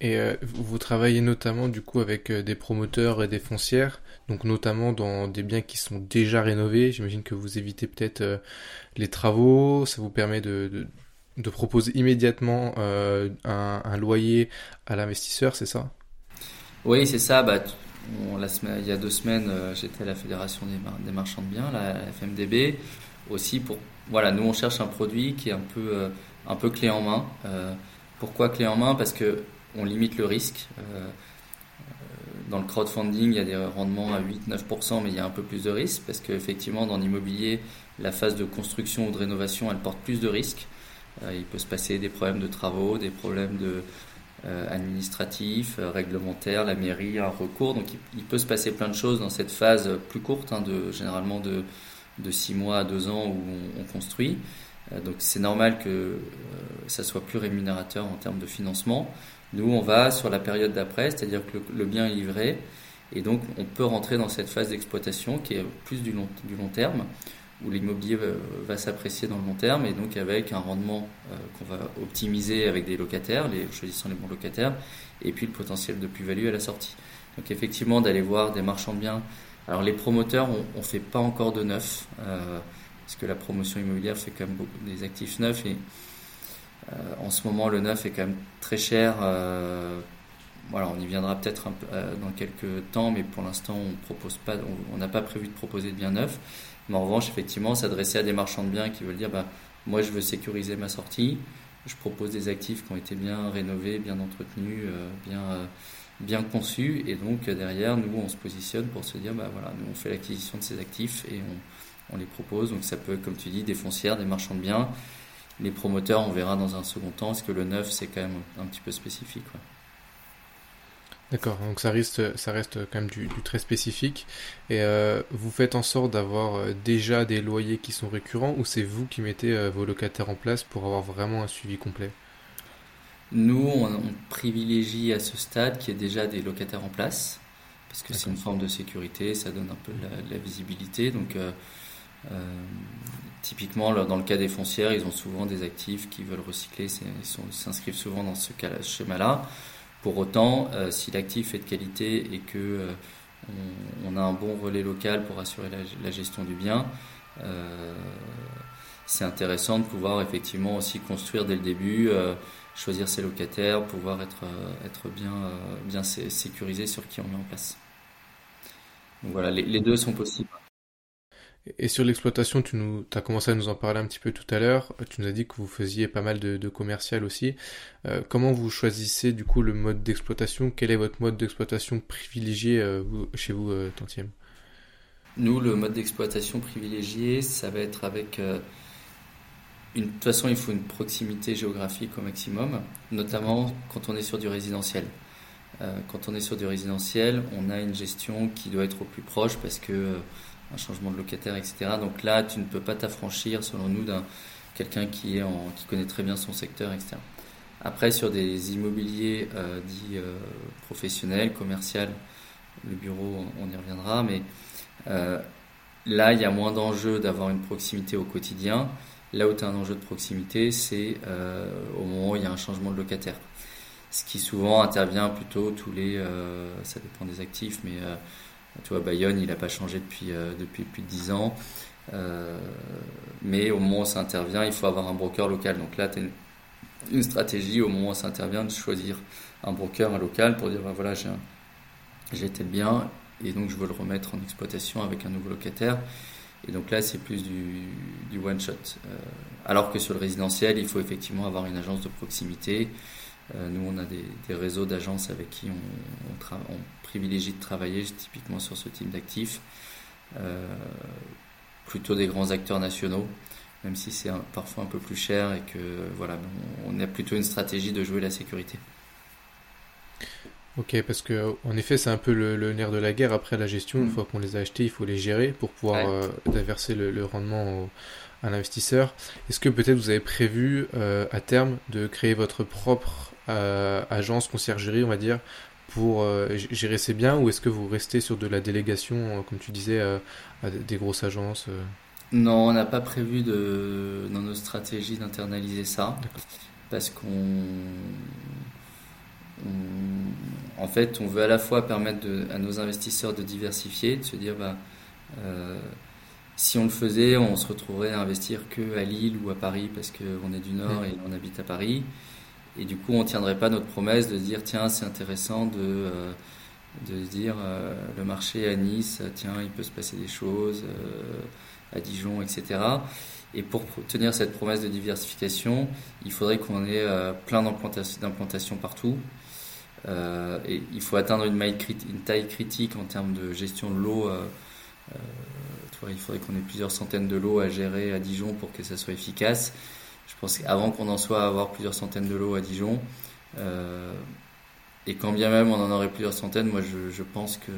Et euh, vous travaillez notamment du coup avec euh, des promoteurs et des foncières, donc notamment dans des biens qui sont déjà rénovés. J'imagine que vous évitez peut-être les travaux, ça vous permet de, proposer immédiatement un, un, loyer à l'investisseur, c'est ça? Oui, c'est ça. Bah, il y a deux semaines, euh, j'étais à la Fédération des, marchands de biens, la FMDB, aussi pour. Voilà, nous on cherche un produit qui est un peu, euh, un peu clé en main. Euh, pourquoi clé en main? Parce que on limite le risque. dans le crowdfunding, il y a des rendements à 8-9%, mais il y a un peu plus de risques parce qu'effectivement, dans l'immobilier, la phase de construction ou de rénovation, elle porte plus de risques. Il peut se passer des problèmes de travaux, des problèmes de, euh, administratif, euh, réglementaire, la mairie, un recours. Donc il, peut se passer plein de choses dans cette phase plus courte, hein, de, généralement de, de 6 mois à 2 ans où on, construit. Euh, donc c'est normal que ça soit plus rémunérateur en termes de financement. Nous, on va sur la période d'après, c'est-à-dire que le, bien est livré. Et donc, on peut rentrer dans cette phase d'exploitation qui est plus du long, du long terme, où l'immobilier va, s'apprécier dans le long terme et donc avec un rendement euh, qu'on va optimiser avec des locataires, choisissant les bons locataires, et puis le potentiel de plus-value à la sortie. Donc effectivement, d'aller voir des marchands de biens. Alors les promoteurs, on ne fait pas encore de neuf, euh, parce que la promotion immobilière fait quand même beaucoup des actifs neufs et euh, en ce moment le neuf est quand même très cher. voilà, on y viendra peut-être dans quelques temps, mais pour l'instant on propose pas, on n'a pas prévu de proposer de biens neufs. Mais en revanche, effectivement, s'adresser à des marchands de biens qui veulent dire bah, moi, je veux sécuriser ma sortie, je propose des actifs qui ont été bien rénovés, bien entretenus, euh, bien, euh, bien conçus. Et donc, derrière, nous, on se positionne pour se dire bah, voilà, nous, on fait l'acquisition de ces actifs et on, les propose. Donc, ça peut comme tu dis, des foncières, des marchands de biens. Les promoteurs, on verra dans un second temps, parce que le neuf, c'est quand même un petit peu spécifique. D'accord, donc ça reste, ça reste quand même du, très spécifique. Et euh, vous faites en sorte d'avoir euh, déjà des loyers qui sont récurrents ou c'est vous qui mettez euh, vos locataires en place pour avoir vraiment un suivi complet? Nous, on, privilégie à ce stade qu'il y ait déjà des locataires en place parce que c'est une forme de sécurité, ça donne un peu de la, visibilité. Donc, typiquement, dans le cas des foncières, ils ont souvent des actifs qui veulent recycler, ils s'inscrivent souvent dans ce, ce schéma-là. Pour autant, euh, si l'actif est de qualité et que euh, on, a un bon relais local pour assurer la, gestion du bien, euh, c'est intéressant de pouvoir effectivement aussi construire dès le début, choisir ses locataires, pouvoir être, être bien, bien sécurisé sur qui on met en place. Donc voilà, les deux sont possibles. Et sur l'exploitation, tu as commencé à nous en parler un petit peu tout à l'heure. Tu nous as dit que vous faisiez pas mal de, commercial aussi. Euh, comment vous choisissez du coup le mode d'exploitation? Quel est votre mode d'exploitation privilégié euh, chez vous, euh, Tantième? Nous, le mode d'exploitation privilégié, ça va être avec une, de toute façon, il faut une proximité géographique au maximum, notamment quand on est sur du résidentiel. quand on est sur du résidentiel, on a une gestion qui doit être au plus proche parce que un changement de locataire, etc. Donc là, tu ne peux pas t'affranchir, selon nous, d'un quelqu'un qui, est en, qui connaît très bien son secteur, etc. Après, sur des immobiliers dits professionnels, commerciaux, le bureau, on y reviendra, mais là, il y a moins d'enjeux d'avoir une proximité au quotidien. Là où tu as un enjeu de proximité, c'est au moment où il y a un changement de locataire ce qui souvent intervient plutôt tous les, euh, ça dépend des actifs, mais euh, tu vois, Bayonne, il n'a pas changé depuis, euh, depuis plus de 10 ans. mais au moment où ça intervient, il faut avoir un broker local. Donc là, tu as une, stratégie au moment où ça intervient de choisir un broker, un local pour dire, bah, voilà, j'ai tel bien et donc je veux le remettre en exploitation avec un nouveau locataire. Et donc là, c'est plus du, du one-shot. alors que sur le résidentiel, il faut effectivement avoir une agence de proximité. Euh, nous, on a des, réseaux d'agences avec qui on, privilégie de travailler typiquement sur ce type d'actifs. Euh, plutôt des grands acteurs nationaux, même si c'est parfois un peu plus cher et que voilà, on, a plutôt une stratégie de jouer la sécurité. Ok, parce que en effet, c'est un peu le, nerf de la guerre après la gestion. Une mm. fois qu'on les a achetés, il faut les gérer pour pouvoir euh, verser le, rendement à l'investisseur. Est-ce que peut-être vous avez prévu à terme de créer votre propre euh, agence, conciergerie, on va dire, pour euh, gérer ces biens ou est-ce que vous restez sur de la délégation, euh, comme tu disais, à des grosses agences Non, on n'a pas prévu de, dans nos stratégies d'internaliser ça. Parce qu'on. En fait, on veut à la fois permettre à nos investisseurs de diversifier, de se dire bah, si on le faisait, on se retrouverait à investir que à Lille ou à Paris parce qu'on est du Nord et on habite à Paris. Et du coup, on ne tiendrait pas notre promesse de dire tiens, c'est intéressant de, euh, de dire euh, le marché à Nice, tiens, il peut se passer des choses, euh, à Dijon, etc. Et pour tenir cette promesse de diversification, il faudrait qu'on ait plein d'implantations partout. Et il faut atteindre une, une, taille critique en termes de gestion de l'eau. il faudrait qu'on ait plusieurs centaines de lots à gérer à Dijon pour que ça soit efficace. Je pense qu'avant qu'on en soit à avoir plusieurs centaines de lots à Dijon, euh, et quand bien même on en aurait plusieurs centaines, moi je, pense que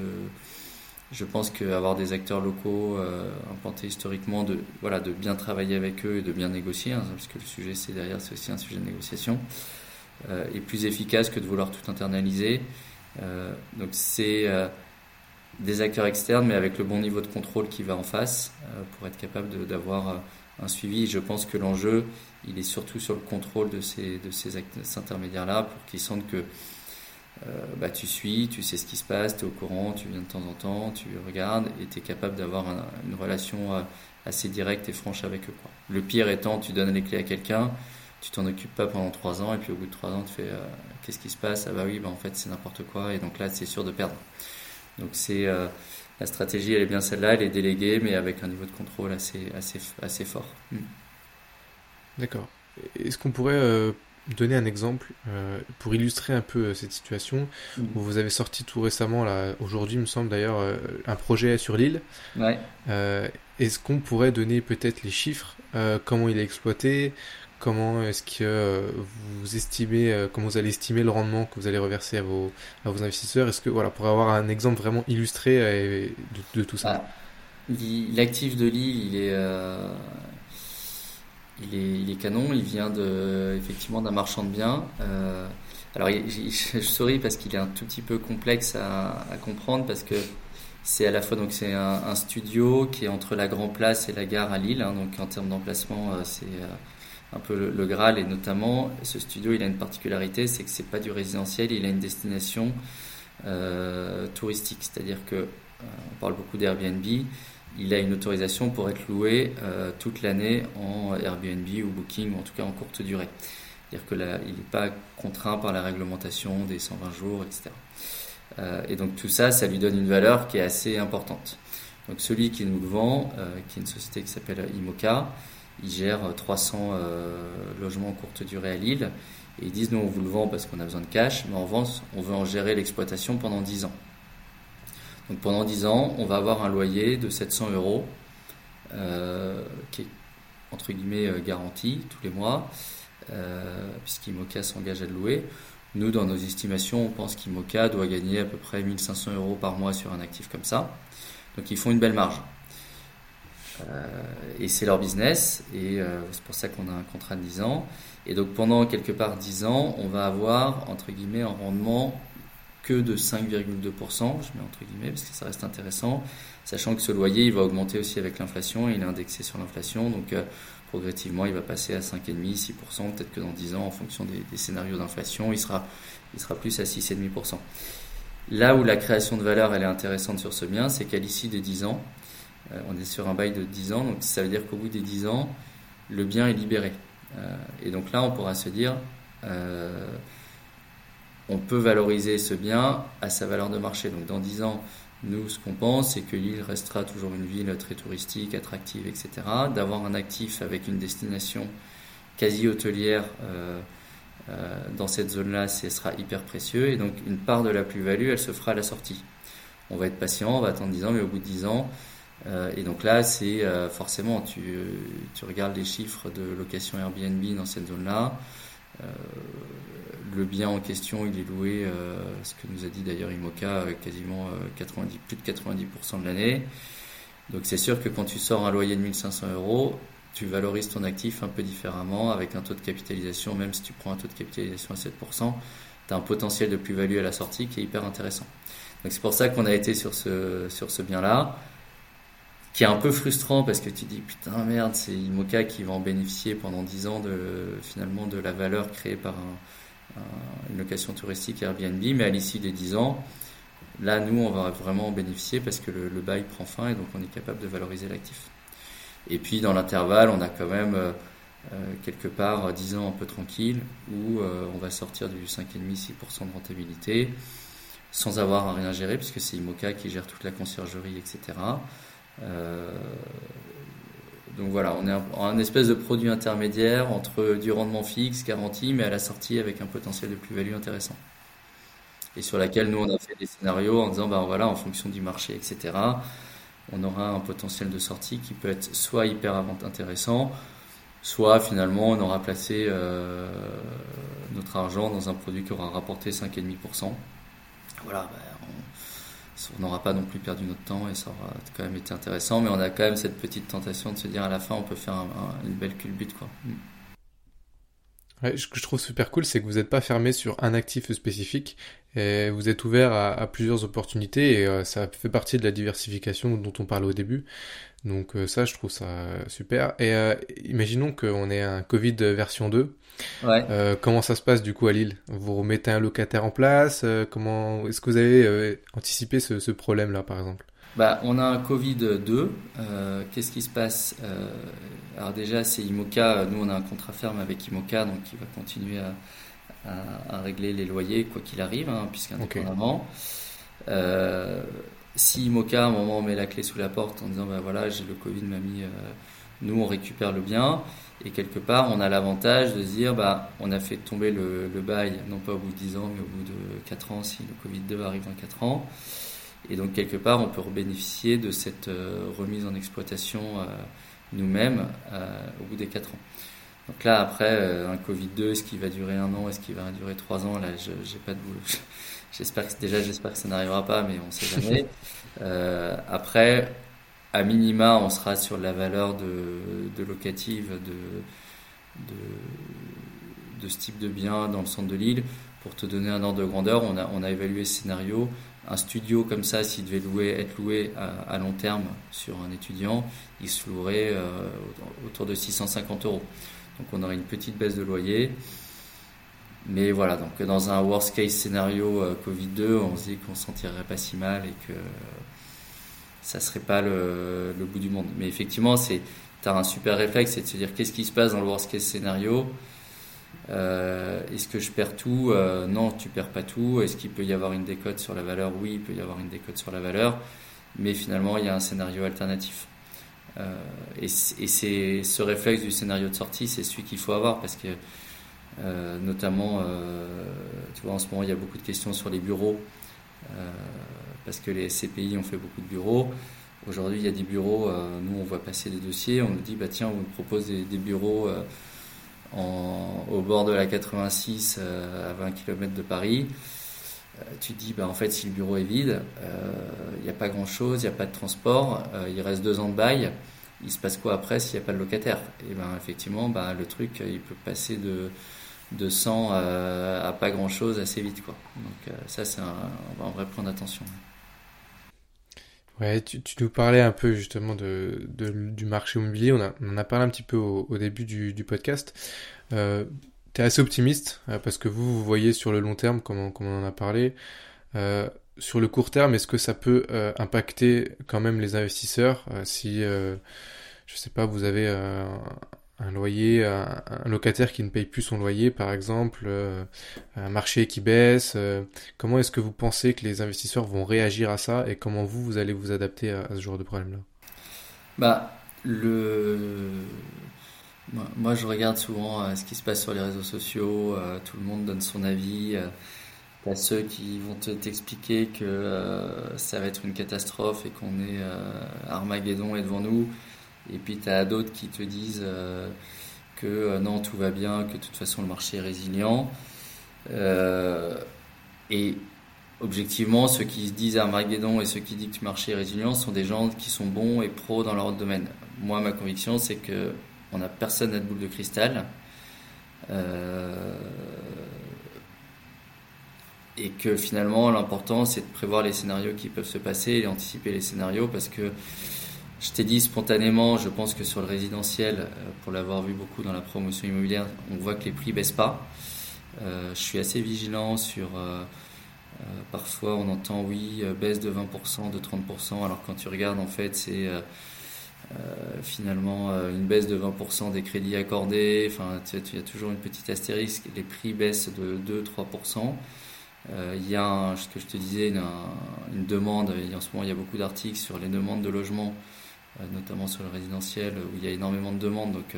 je pense qu'avoir des acteurs locaux euh, implantés historiquement, de, voilà, de bien travailler avec eux et de bien négocier, hein, parce que le sujet c'est derrière, c'est aussi un sujet de négociation, euh, est plus efficace que de vouloir tout internaliser. donc c'est des acteurs externes, mais avec le bon niveau de contrôle qui va en face, pour être capable d'avoir un suivi. Je pense que l'enjeu, il est surtout sur le contrôle de ces, de ces, intermédiaires-là pour qu'ils sentent que euh, bah, tu suis, tu sais ce qui se passe, tu es au courant, tu viens de temps en temps, tu regardes et tu es capable d'avoir une relation euh, assez directe et franche avec eux. Le pire étant, tu donnes les clés à quelqu'un, tu t'en occupes pas pendant trois ans et puis au bout de trois ans, tu fais euh, qu'est-ce qui se passe? Ah bah oui, bah en fait c'est n'importe quoi et donc là c'est sûr de perdre. Donc c'est la stratégie, elle est bien celle-là, elle est déléguée mais avec un niveau de contrôle assez, assez, assez fort. Hmm. D'accord. Est-ce qu'on pourrait euh, donner un exemple euh, pour illustrer un peu euh, cette situation? Mm. Vous avez sorti tout récemment, là, aujourd'hui, me semble d'ailleurs, un projet sur l'île. Ouais. Est-ce qu'on pourrait donner peut-être les chiffres Comment il est exploité Comment est-ce que vous estimez, comment vous allez estimer le rendement que vous allez reverser à vos, à vos investisseurs? Est-ce que, voilà, pour avoir un exemple vraiment illustré de, tout ça. Ah, L'actif de l'île, il est il est, canon, il vient de, effectivement d'un marchand de biens. Euh, alors je souris parce qu'il est un tout petit peu complexe à, comprendre parce que c'est à la fois donc c'est un, studio qui est entre la Grand Place et la gare à Lille, hein, donc en termes d'emplacement euh, c'est euh, un peu le, Graal et notamment ce studio il a une particularité c'est que c'est pas du résidentiel, il a une destination euh, touristique, c'est-à-dire que on parle beaucoup d'Airbnb, il a une autorisation pour être loué euh, toute l'année en Airbnb ou Booking, ou en tout cas en courte durée. C'est-à-dire qu'il n'est pas contraint par la réglementation des 120 jours, etc. Euh, et donc tout ça, ça lui donne une valeur qui est assez importante. Donc celui qui nous le vend, euh, qui est une société qui s'appelle Imoca, il gère 300 logements en courte durée à Lille. Et ils disent, nous on vous le vend parce qu'on a besoin de cash, mais en revanche, on veut en gérer l'exploitation pendant 10 ans. Donc pendant 10 ans, on va avoir un loyer de 700 euros euh, qui est entre guillemets euh, garanti tous les mois, euh, puisqu'Imoca s'engage à le louer. Nous, dans nos estimations, on pense qu'Imoca doit gagner à peu près 1500 euros par mois sur un actif comme ça. Donc ils font une belle marge. Et c'est leur business. Et c'est pour ça qu'on a un contrat de 10 ans. Et donc pendant quelque part 10 ans, on va avoir, entre guillemets, un rendement que de 5,2%, je mets entre guillemets parce que ça reste intéressant, sachant que ce loyer il va augmenter aussi avec l'inflation, il est indexé sur l'inflation, donc euh, progressivement il va passer à 5,5, 6%, peut-être que dans 10 ans en fonction des, scénarios d'inflation il sera, il sera plus à 6,5%. Là où la création de valeur elle est intéressante sur ce bien, c'est qu'à l'issue des 10 ans, euh, on est sur un bail de 10 ans, donc ça veut dire qu'au bout des 10 ans, le bien est libéré. Euh, et donc là on pourra se dire on peut valoriser ce bien à sa valeur de marché. Donc dans 10 ans, nous, ce qu'on pense, c'est que l'île restera toujours une ville très touristique, attractive, etc. D'avoir un actif avec une destination quasi hôtelière euh, euh, dans cette zone-là, ce sera hyper précieux. Et donc une part de la plus-value, elle se fera à la sortie. On va être patient, on va attendre 10 ans, mais au bout de 10 ans, euh, et donc là, c'est forcément, tu, regardes les chiffres de location Airbnb dans cette zone-là le bien en question, il est loué, euh, ce que nous a dit d'ailleurs Imoca, euh, quasiment 90, euh, plus de 90% de l'année. Donc c'est sûr que quand tu sors un loyer de 1500 euros, tu valorises ton actif un peu différemment avec un taux de capitalisation, même si tu prends un taux de capitalisation à 7%, tu as un potentiel de plus-value à la sortie qui est hyper intéressant. Donc c'est pour ça qu'on a été sur ce bien-là, qui est un peu frustrant parce que tu dis putain merde, c'est Imoca qui va en bénéficier pendant 10 ans de finalement de la valeur créée par un, euh, une location touristique Airbnb, mais à l'issue des 10 ans, là, nous, on va vraiment en bénéficier parce que le, bail prend fin et donc on est capable de valoriser l'actif. Et puis, dans l'intervalle, on a quand même euh, euh, quelque part 10 ans un peu tranquille où on va sortir du 5,5-6% de rentabilité sans avoir à rien gérer puisque c'est Imoca qui gère toute la conciergerie, etc. Donc voilà, on est un, espèce de produit intermédiaire entre du rendement fixe, garanti, mais à la sortie avec un potentiel de plus-value intéressant. Et sur laquelle nous, on a fait des scénarios en disant, ben voilà, en fonction du marché, etc., on aura un potentiel de sortie qui peut être soit hyper intéressant, soit finalement on aura placé euh, notre argent dans un produit qui aura rapporté 5,5%. Voilà, ben, on n'aura pas non plus perdu notre temps et ça aura quand même été intéressant. Mais on a quand même cette petite tentation de se dire à la fin, on peut faire une belle culbute. Quoi. Mm. ce que je trouve super cool, c'est que vous n'êtes pas fermé sur un actif spécifique. Et vous êtes ouvert à, plusieurs opportunités et euh, ça fait partie de la diversification dont on parlait au début. Donc euh, ça, je trouve ça super. Et euh, imaginons qu'on ait un Covid version 2. Ouais. Euh, comment ça se passe du coup à Lille? Vous remettez un locataire en place Comment Est-ce que vous avez anticipé ce, problème-là, par exemple? Bah, on a un Covid 2. Qu'est-ce qui se passe Alors déjà, c'est Imoca. Nous, on a un contrat ferme avec Imoca, donc il va continuer à, régler les loyers quoi qu'il arrive, hein, puisqu'indépendamment. Okay si Moka, à un moment, on met la clé sous la porte en disant, ben voilà, j'ai le Covid, m'a mis, euh, nous, on récupère le bien. Et quelque part, on a l'avantage de se dire, bah, on a fait tomber le, bail, non pas au bout de 10 ans, mais au bout de 4 ans, si le Covid-2 arrive dans 4 ans. Et donc, quelque part, on peut bénéficier de cette euh, remise en exploitation euh, nous-mêmes au bout des 4 ans. Donc là, après, un Covid-2, est-ce qu'il va durer un an, est-ce qu'il va durer 3 ans? Là, je n'ai pas de boulot. J'espère que déjà, j'espère que ça n'arrivera pas, mais on sait jamais. Euh, après, à minima, on sera sur la valeur de, locative de, ce type de bien dans le centre de l'île. Pour te donner un ordre de grandeur, on a, évalué ce scénario. Un studio comme ça, s'il devait être loué à, long terme sur un étudiant, il se louerait euh, autour de 650 euros. Donc on aurait une petite baisse de loyer. Mais voilà, donc dans un worst case scénario euh, Covid-2, on se dit qu'on s'en tirerait pas si mal et que ça serait pas le, bout du monde. Mais effectivement, c'est tu as un super réflexe, c'est de se dire qu'est-ce qui se passe dans le worst case scénario euh, Est-ce que je perds tout? Euh, Non, tu perds pas tout. Est-ce qu'il peut y avoir une décote sur la valeur? Oui, il peut y avoir une décote sur la valeur. Mais finalement, il y a un scénario alternatif. et c'est ce réflexe du scénario de sortie, c'est celui qu'il faut avoir parce que euh, notamment, euh, tu vois, en ce moment, il y a beaucoup de questions sur les bureaux, euh, parce que les CPI ont fait beaucoup de bureaux. Aujourd'hui, il y a des bureaux, nous, on voit passer des dossiers, on nous dit, bah tiens, on vous propose des, bureaux en, au bord de la 86 à 20 km de Paris. tu te dis, bah, en fait, si le bureau est vide, il n'y a pas grand-chose, il n'y a pas de transport, il reste deux ans de bail il se passe quoi après s'il n'y a pas de locataire? Et ben effectivement, bah, le truc, il peut passer de, de 100 à, pas grand chose assez vite. Quoi. Donc ça, c'est un, un, vrai point d'attention. Tu, nous parlais un peu justement de, du marché immobilier. On, on en a parlé un petit peu au, début du, podcast. Euh, tu es assez optimiste euh, parce que vous, vous voyez sur le long terme, comme on, en a parlé. Euh, sur le court terme, est-ce que ça peut euh, impacter quand même les investisseurs si, je sais pas, vous avez un loyer, un, un, locataire qui ne paye plus son loyer, par exemple, un marché qui baisse. comment est-ce que vous pensez que les investisseurs vont réagir à ça et comment vous, vous allez vous adapter à, ce genre de problème-là? Bah, le moi, je regarde souvent euh, ce qui se passe sur les réseaux sociaux. Euh, tout le monde donne son avis. Euh, T'as ceux qui vont t'expliquer que euh, ça va être une catastrophe et qu'on est Armageddon est devant nous. Et puis tu as d'autres qui te disent que non, tout va bien, que de toute façon le marché est résilient. et objectivement, ceux qui se disent Armageddon et ceux qui disent que le marché est résilient sont des gens qui sont bons et pros dans leur domaine. Moi, ma conviction, c'est que on n'a personne n'a de boule de cristal. Euh, et que finalement, l'important, c'est de prévoir les scénarios qui peuvent se passer et anticiper les scénarios parce que je t'ai dit spontanément, je pense que sur le résidentiel, euh, pour l'avoir vu beaucoup dans la promotion immobilière, on voit que les prix baissent pas. Euh, je suis assez vigilant sur. parfois, on entend oui, baisse de 20%, de 30%, alors quand tu regardes, en fait, c'est euh, finalement euh, une baisse de 20% des crédits accordés. Enfin, il y a toujours une petite astérisque. Les prix baissent de 2-3%. Euh, il y a, ce que je te disais, une, une demande. en ce moment, il y a beaucoup d'articles sur les demandes de logement, notamment sur le résidentiel, où il y a énormément de demandes. Donc,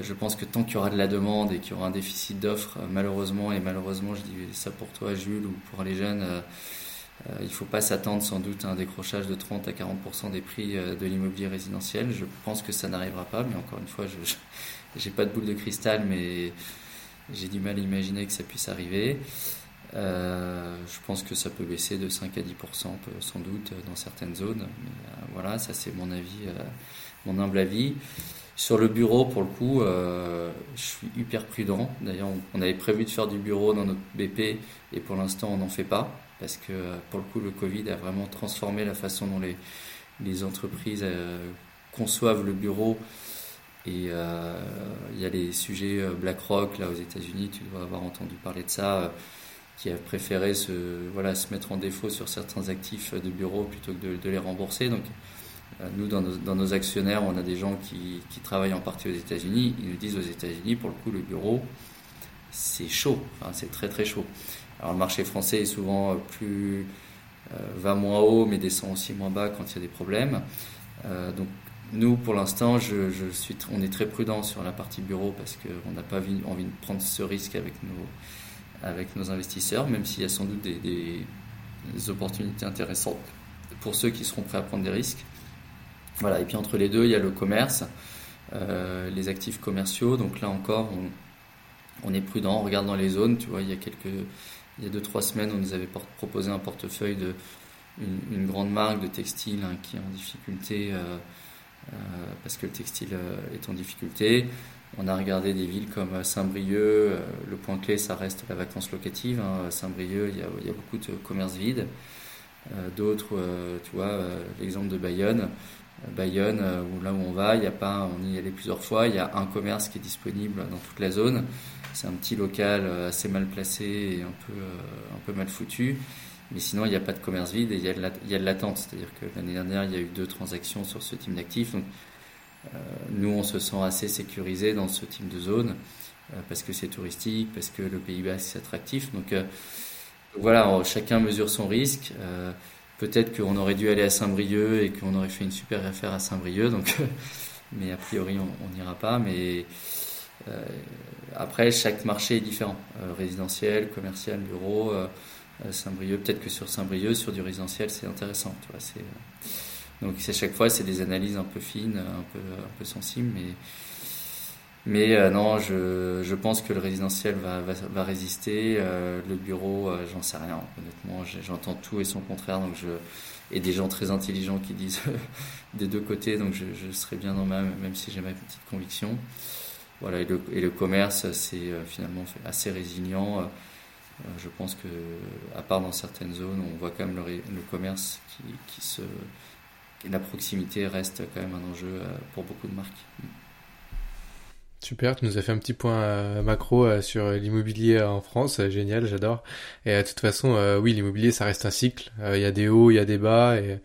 je pense que tant qu'il y aura de la demande et qu'il y aura un déficit d'offres, malheureusement, et malheureusement, je dis ça pour toi, Jules, ou pour les jeunes, euh, il ne faut pas s'attendre sans doute à un décrochage de 30 à 40% des prix euh, de l'immobilier résidentiel. Je pense que ça n'arrivera pas, mais encore une fois, je n'ai pas de boule de cristal, mais j'ai du mal à imaginer que ça puisse arriver. Euh, je pense que ça peut baisser de 5 à 10% sans doute dans certaines zones. Mais, voilà, ça c'est mon avis, mon humble avis. Sur le bureau, pour le coup, je suis hyper prudent. D'ailleurs, on avait prévu de faire du bureau dans notre BP et pour l'instant, on n'en fait pas parce que pour le coup, le Covid a vraiment transformé la façon dont les, entreprises euh, conçoivent le bureau. Et euh, il y a les sujets euh, BlackRock là aux États-Unis, tu dois avoir entendu parler de ça, qui a préféré se, voilà, se mettre en défaut sur certains actifs de bureau plutôt que de, les rembourser. Donc, nous, dans nos, actionnaires, on a des gens qui, travaillent en partie aux États-Unis. Ils nous disent aux États-Unis, pour le coup, le bureau, c'est chaud, c'est très très chaud. Alors le marché français est souvent euh, plus euh, va moins haut mais descend aussi moins bas quand il y a des problèmes. Euh, donc nous, pour l'instant, je, on est très prudent sur la partie bureau parce qu'on n'a pas envie de prendre ce risque avec nos, avec nos investisseurs, même s'il y a sans doute des, opportunités intéressantes pour ceux qui seront prêts à prendre des risques. Voilà. Et puis entre les deux, il y a le commerce, euh, les actifs commerciaux. Donc là encore, on, est prudent, on regarde dans les zones. Tu vois, il y a quelques il y a 2-3 semaines, on nous avait proposé un portefeuille de une, grande marque de textile hein, qui est en difficulté euh, euh, parce que le textile est en difficulté. On a regardé des villes comme Saint-Brieuc. le point clé, ça reste la vacance locative. Hein. Saint-Brieuc, il y, a, beaucoup de commerces vides. D'autres, tu vois, l'exemple de Bayonne. Bayonne, là où on va, il y a pas, on y allait plusieurs fois, il y a un commerce qui est disponible dans toute la zone. C'est un petit local euh, assez mal placé et un peu, euh, mal foutu. Mais sinon, il n'y a pas de commerce vide et il y a de, l'attente. C'est-à-dire que l'année dernière, il y a eu deux transactions sur ce type d'actifs. Euh, nous, on se sent assez sécurisé dans ce type de zone parce que c'est touristique, parce que le Pays Basque est attractif. Donc, voilà, chacun mesure son risque. Peut-être qu'on aurait dû aller à Saint-Brieuc et qu'on aurait fait une super affaire à Saint-Brieuc. Donc, mais a priori, on n'ira pas. Mais euh, après, chaque marché est différent. Euh, résidentiel, commercial, bureau, euh, Saint-Brieuc, peut-être que sur Saint-Brieuc, sur du résidentiel, c'est intéressant. Tu vois, c'est, donc à chaque fois, c'est des analyses un peu fines, un peu, un peu sensibles, mais mais euh, non, je, je, pense que le résidentiel va, va, va résister. Euh, le bureau, euh, j'en sais rien. Honnêtement, j'entends tout et son contraire, donc je et des gens très intelligents qui disent des deux côtés, donc je, je serai bien dans ma, même si j'ai ma petite conviction. Voilà, et le, et le commerce, c'est finalement assez résilient. je pense que, à part dans certaines zones, on voit quand même le, le commerce qui, qui se la proximité reste quand même un enjeu pour beaucoup de marques. Super, tu nous as fait un petit point euh, macro euh, sur l'immobilier en France, euh, génial, j'adore. Et de toute façon, oui, l'immobilier, ça reste un cycle. Il y a des hauts, il y a des bas, et euh,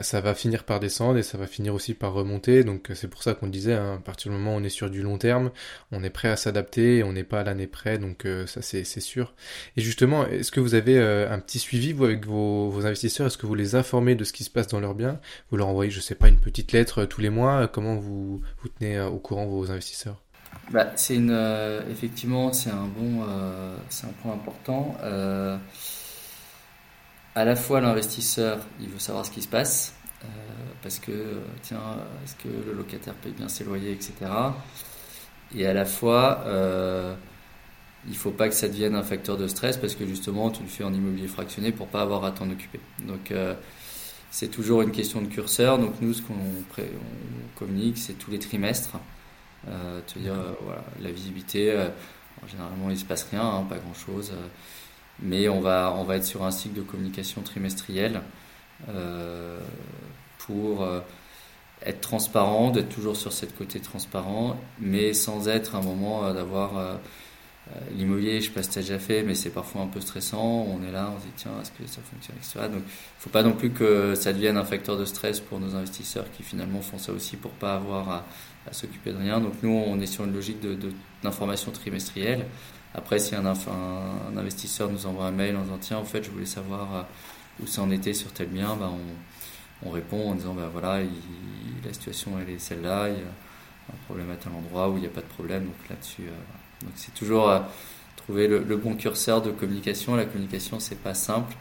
ça va finir par descendre et ça va finir aussi par remonter. Donc euh, c'est pour ça qu'on disait, hein, à partir du moment où on est sur du long terme, on est prêt à s'adapter, on n'est pas à l'année près, donc euh, ça c'est sûr. Et justement, est-ce que vous avez un petit suivi vous avec vos, vos investisseurs? Est-ce que vous les informez de ce qui se passe dans leurs biens? Vous leur envoyez, je sais pas, une petite lettre tous les mois? Comment vous, vous tenez au courant vos investisseurs? Bah, c'est une effectivement c'est un bon c'est un point important à la fois l'investisseur, il veut savoir ce qui se passe, euh, parce que, tiens, est-ce que le locataire paye bien ses loyers, etc. Et à la fois, euh, il faut pas que ça devienne un facteur de stress, parce que justement, tu le fais en immobilier fractionné pour pas avoir à t'en occuper. Donc, euh, c'est toujours une question de curseur. Donc, nous, ce qu'on communique, c'est tous les trimestres. Euh, te dire, voilà, la visibilité, généralement, il se passe rien, hein, pas grand-chose mais on va, on va être sur un cycle de communication trimestriel euh, pour euh, être transparent, d'être toujours sur cette côté transparent, mais sans être un moment euh, d'avoir l'immobilier, je sais pas si tu déjà fait, mais c'est parfois un peu stressant. On est là, on se dit tiens, est-ce que ça fonctionne, etc. Donc, il faut pas non plus que ça devienne un facteur de stress pour nos investisseurs qui finalement font ça aussi pour pas avoir à, s'occuper de rien. Donc, nous, on est sur une logique d'information de, trimestrielle. Après, si un, investisseur nous envoie un mail en disant tiens, en fait, je voulais savoir euh, où ça en était sur tel bien, bah, on, on, répond en disant bah, voilà, la situation elle est celle-là, il y a un problème à tel endroit où il n'y a pas de problème. Donc là-dessus, euh, donc c'est toujours euh, trouver le, bon curseur de communication. La communication, c'est pas simple.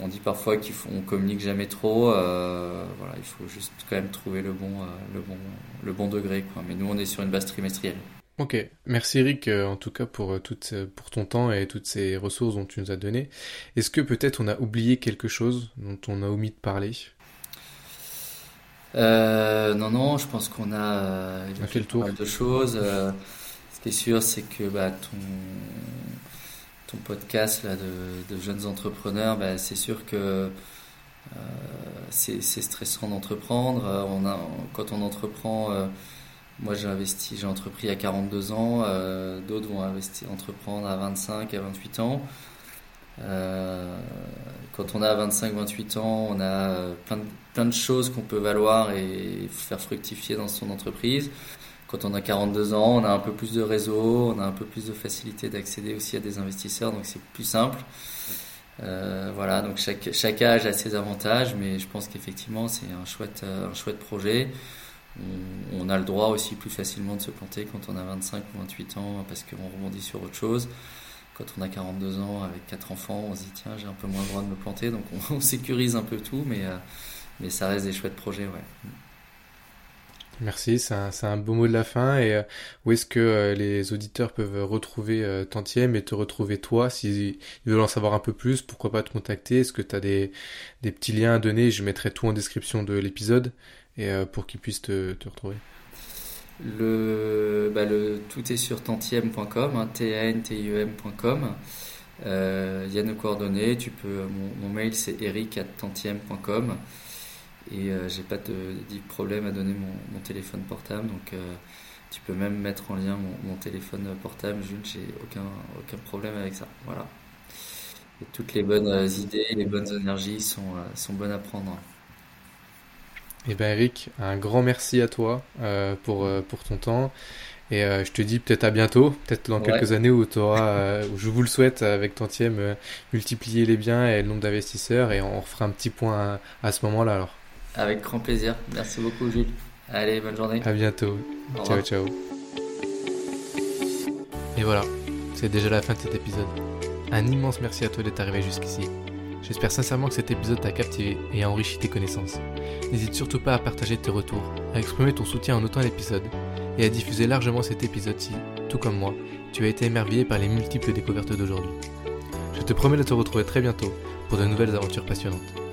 On dit parfois qu'on communique jamais trop. voilà, il faut juste quand même trouver le bon, le bon, le bon degré. Quoi. Mais nous, on est sur une base trimestrielle. Ok, merci Eric euh, en tout cas pour, euh, euh, pour ton temps et toutes ces ressources dont tu nous as donné. Est-ce que peut-être on a oublié quelque chose dont on a omis de parler? Non, non, je pense qu'on a, fait le tour. de choses. ce qui est sûr, c'est que bah, ton, ton podcast là, de, jeunes entrepreneurs, bah, c'est sûr que c'est stressant d'entreprendre. On a, quand on entreprend moi, j'ai investi, j'ai entrepris à 42 ans, euh, d'autres vont investir, entreprendre à 25, à 28 ans. Euh, quand on a 25-28 ans, on a plein de, plein de choses qu'on peut valoir et faire fructifier dans son entreprise. Quand on a 42 ans, on a un peu plus de réseau, on a un peu plus de facilité d'accéder aussi à des investisseurs, donc c'est plus simple. Euh, voilà, donc chaque, âge a ses avantages, mais je pense qu'effectivement c'est un chouette projet on, a le droit aussi plus facilement de se planter quand on a 25 ou 28 ans parce qu'on rebondit sur autre chose. Quand on a 42 ans avec quatre enfants, on se dit tiens, j'ai un peu moins le droit de me planter, donc on, sécurise un peu tout, mais, euh, mais ça reste des chouettes projets. Ouais. Merci, c'est un, un, beau mot de la fin. Et euh, où est-ce que euh, les auditeurs peuvent retrouver Tantième et te retrouver toi S'ils veulent en savoir un peu plus, pourquoi pas te contacter? Est-ce que tu as des, des petits liens à donner? Je mettrai tout en description de l'épisode et euh, pour qu'ils puissent te, retrouver le, bah le, tout est sur tantiem.com, hein, t a n t i e m.com. Euh, il y a nos coordonnées. Tu peux, mon, mail c'est eric@tantiem.com et euh, j'ai pas de, problème à donner mon, téléphone portable. Donc tu peux même mettre en lien mon, téléphone portable, Jules. J'ai aucun aucun problème avec ça. Voilà. Toutes les bonnes idées, les bonnes énergies sont sont bonnes à prendre. Eh ben Eric, un grand merci à toi euh, pour, euh, pour ton temps. Et euh, je te dis peut-être à bientôt, peut-être dans quelques années où tu auras, où je vous le souhaite, avec Tantième, multiplier les biens et le nombre d'investisseurs et on refera un petit point à, ce moment-là alors. Avec grand plaisir. Merci beaucoup Jules. Allez, bonne journée. À bientôt. ciao, ciao. Et voilà, c'est déjà la fin de cet épisode. Un immense merci à toi d'être arrivé jusqu'ici. J'espère sincèrement que cet épisode t'a captivé et a enrichi tes connaissances. N'hésite surtout pas à partager tes retours, à exprimer ton soutien en notant l'épisode et à diffuser largement cet épisode si, tout comme moi, tu as été émerveillé par les multiples découvertes d'aujourd'hui. Je te promets de te retrouver très bientôt pour de nouvelles aventures passionnantes.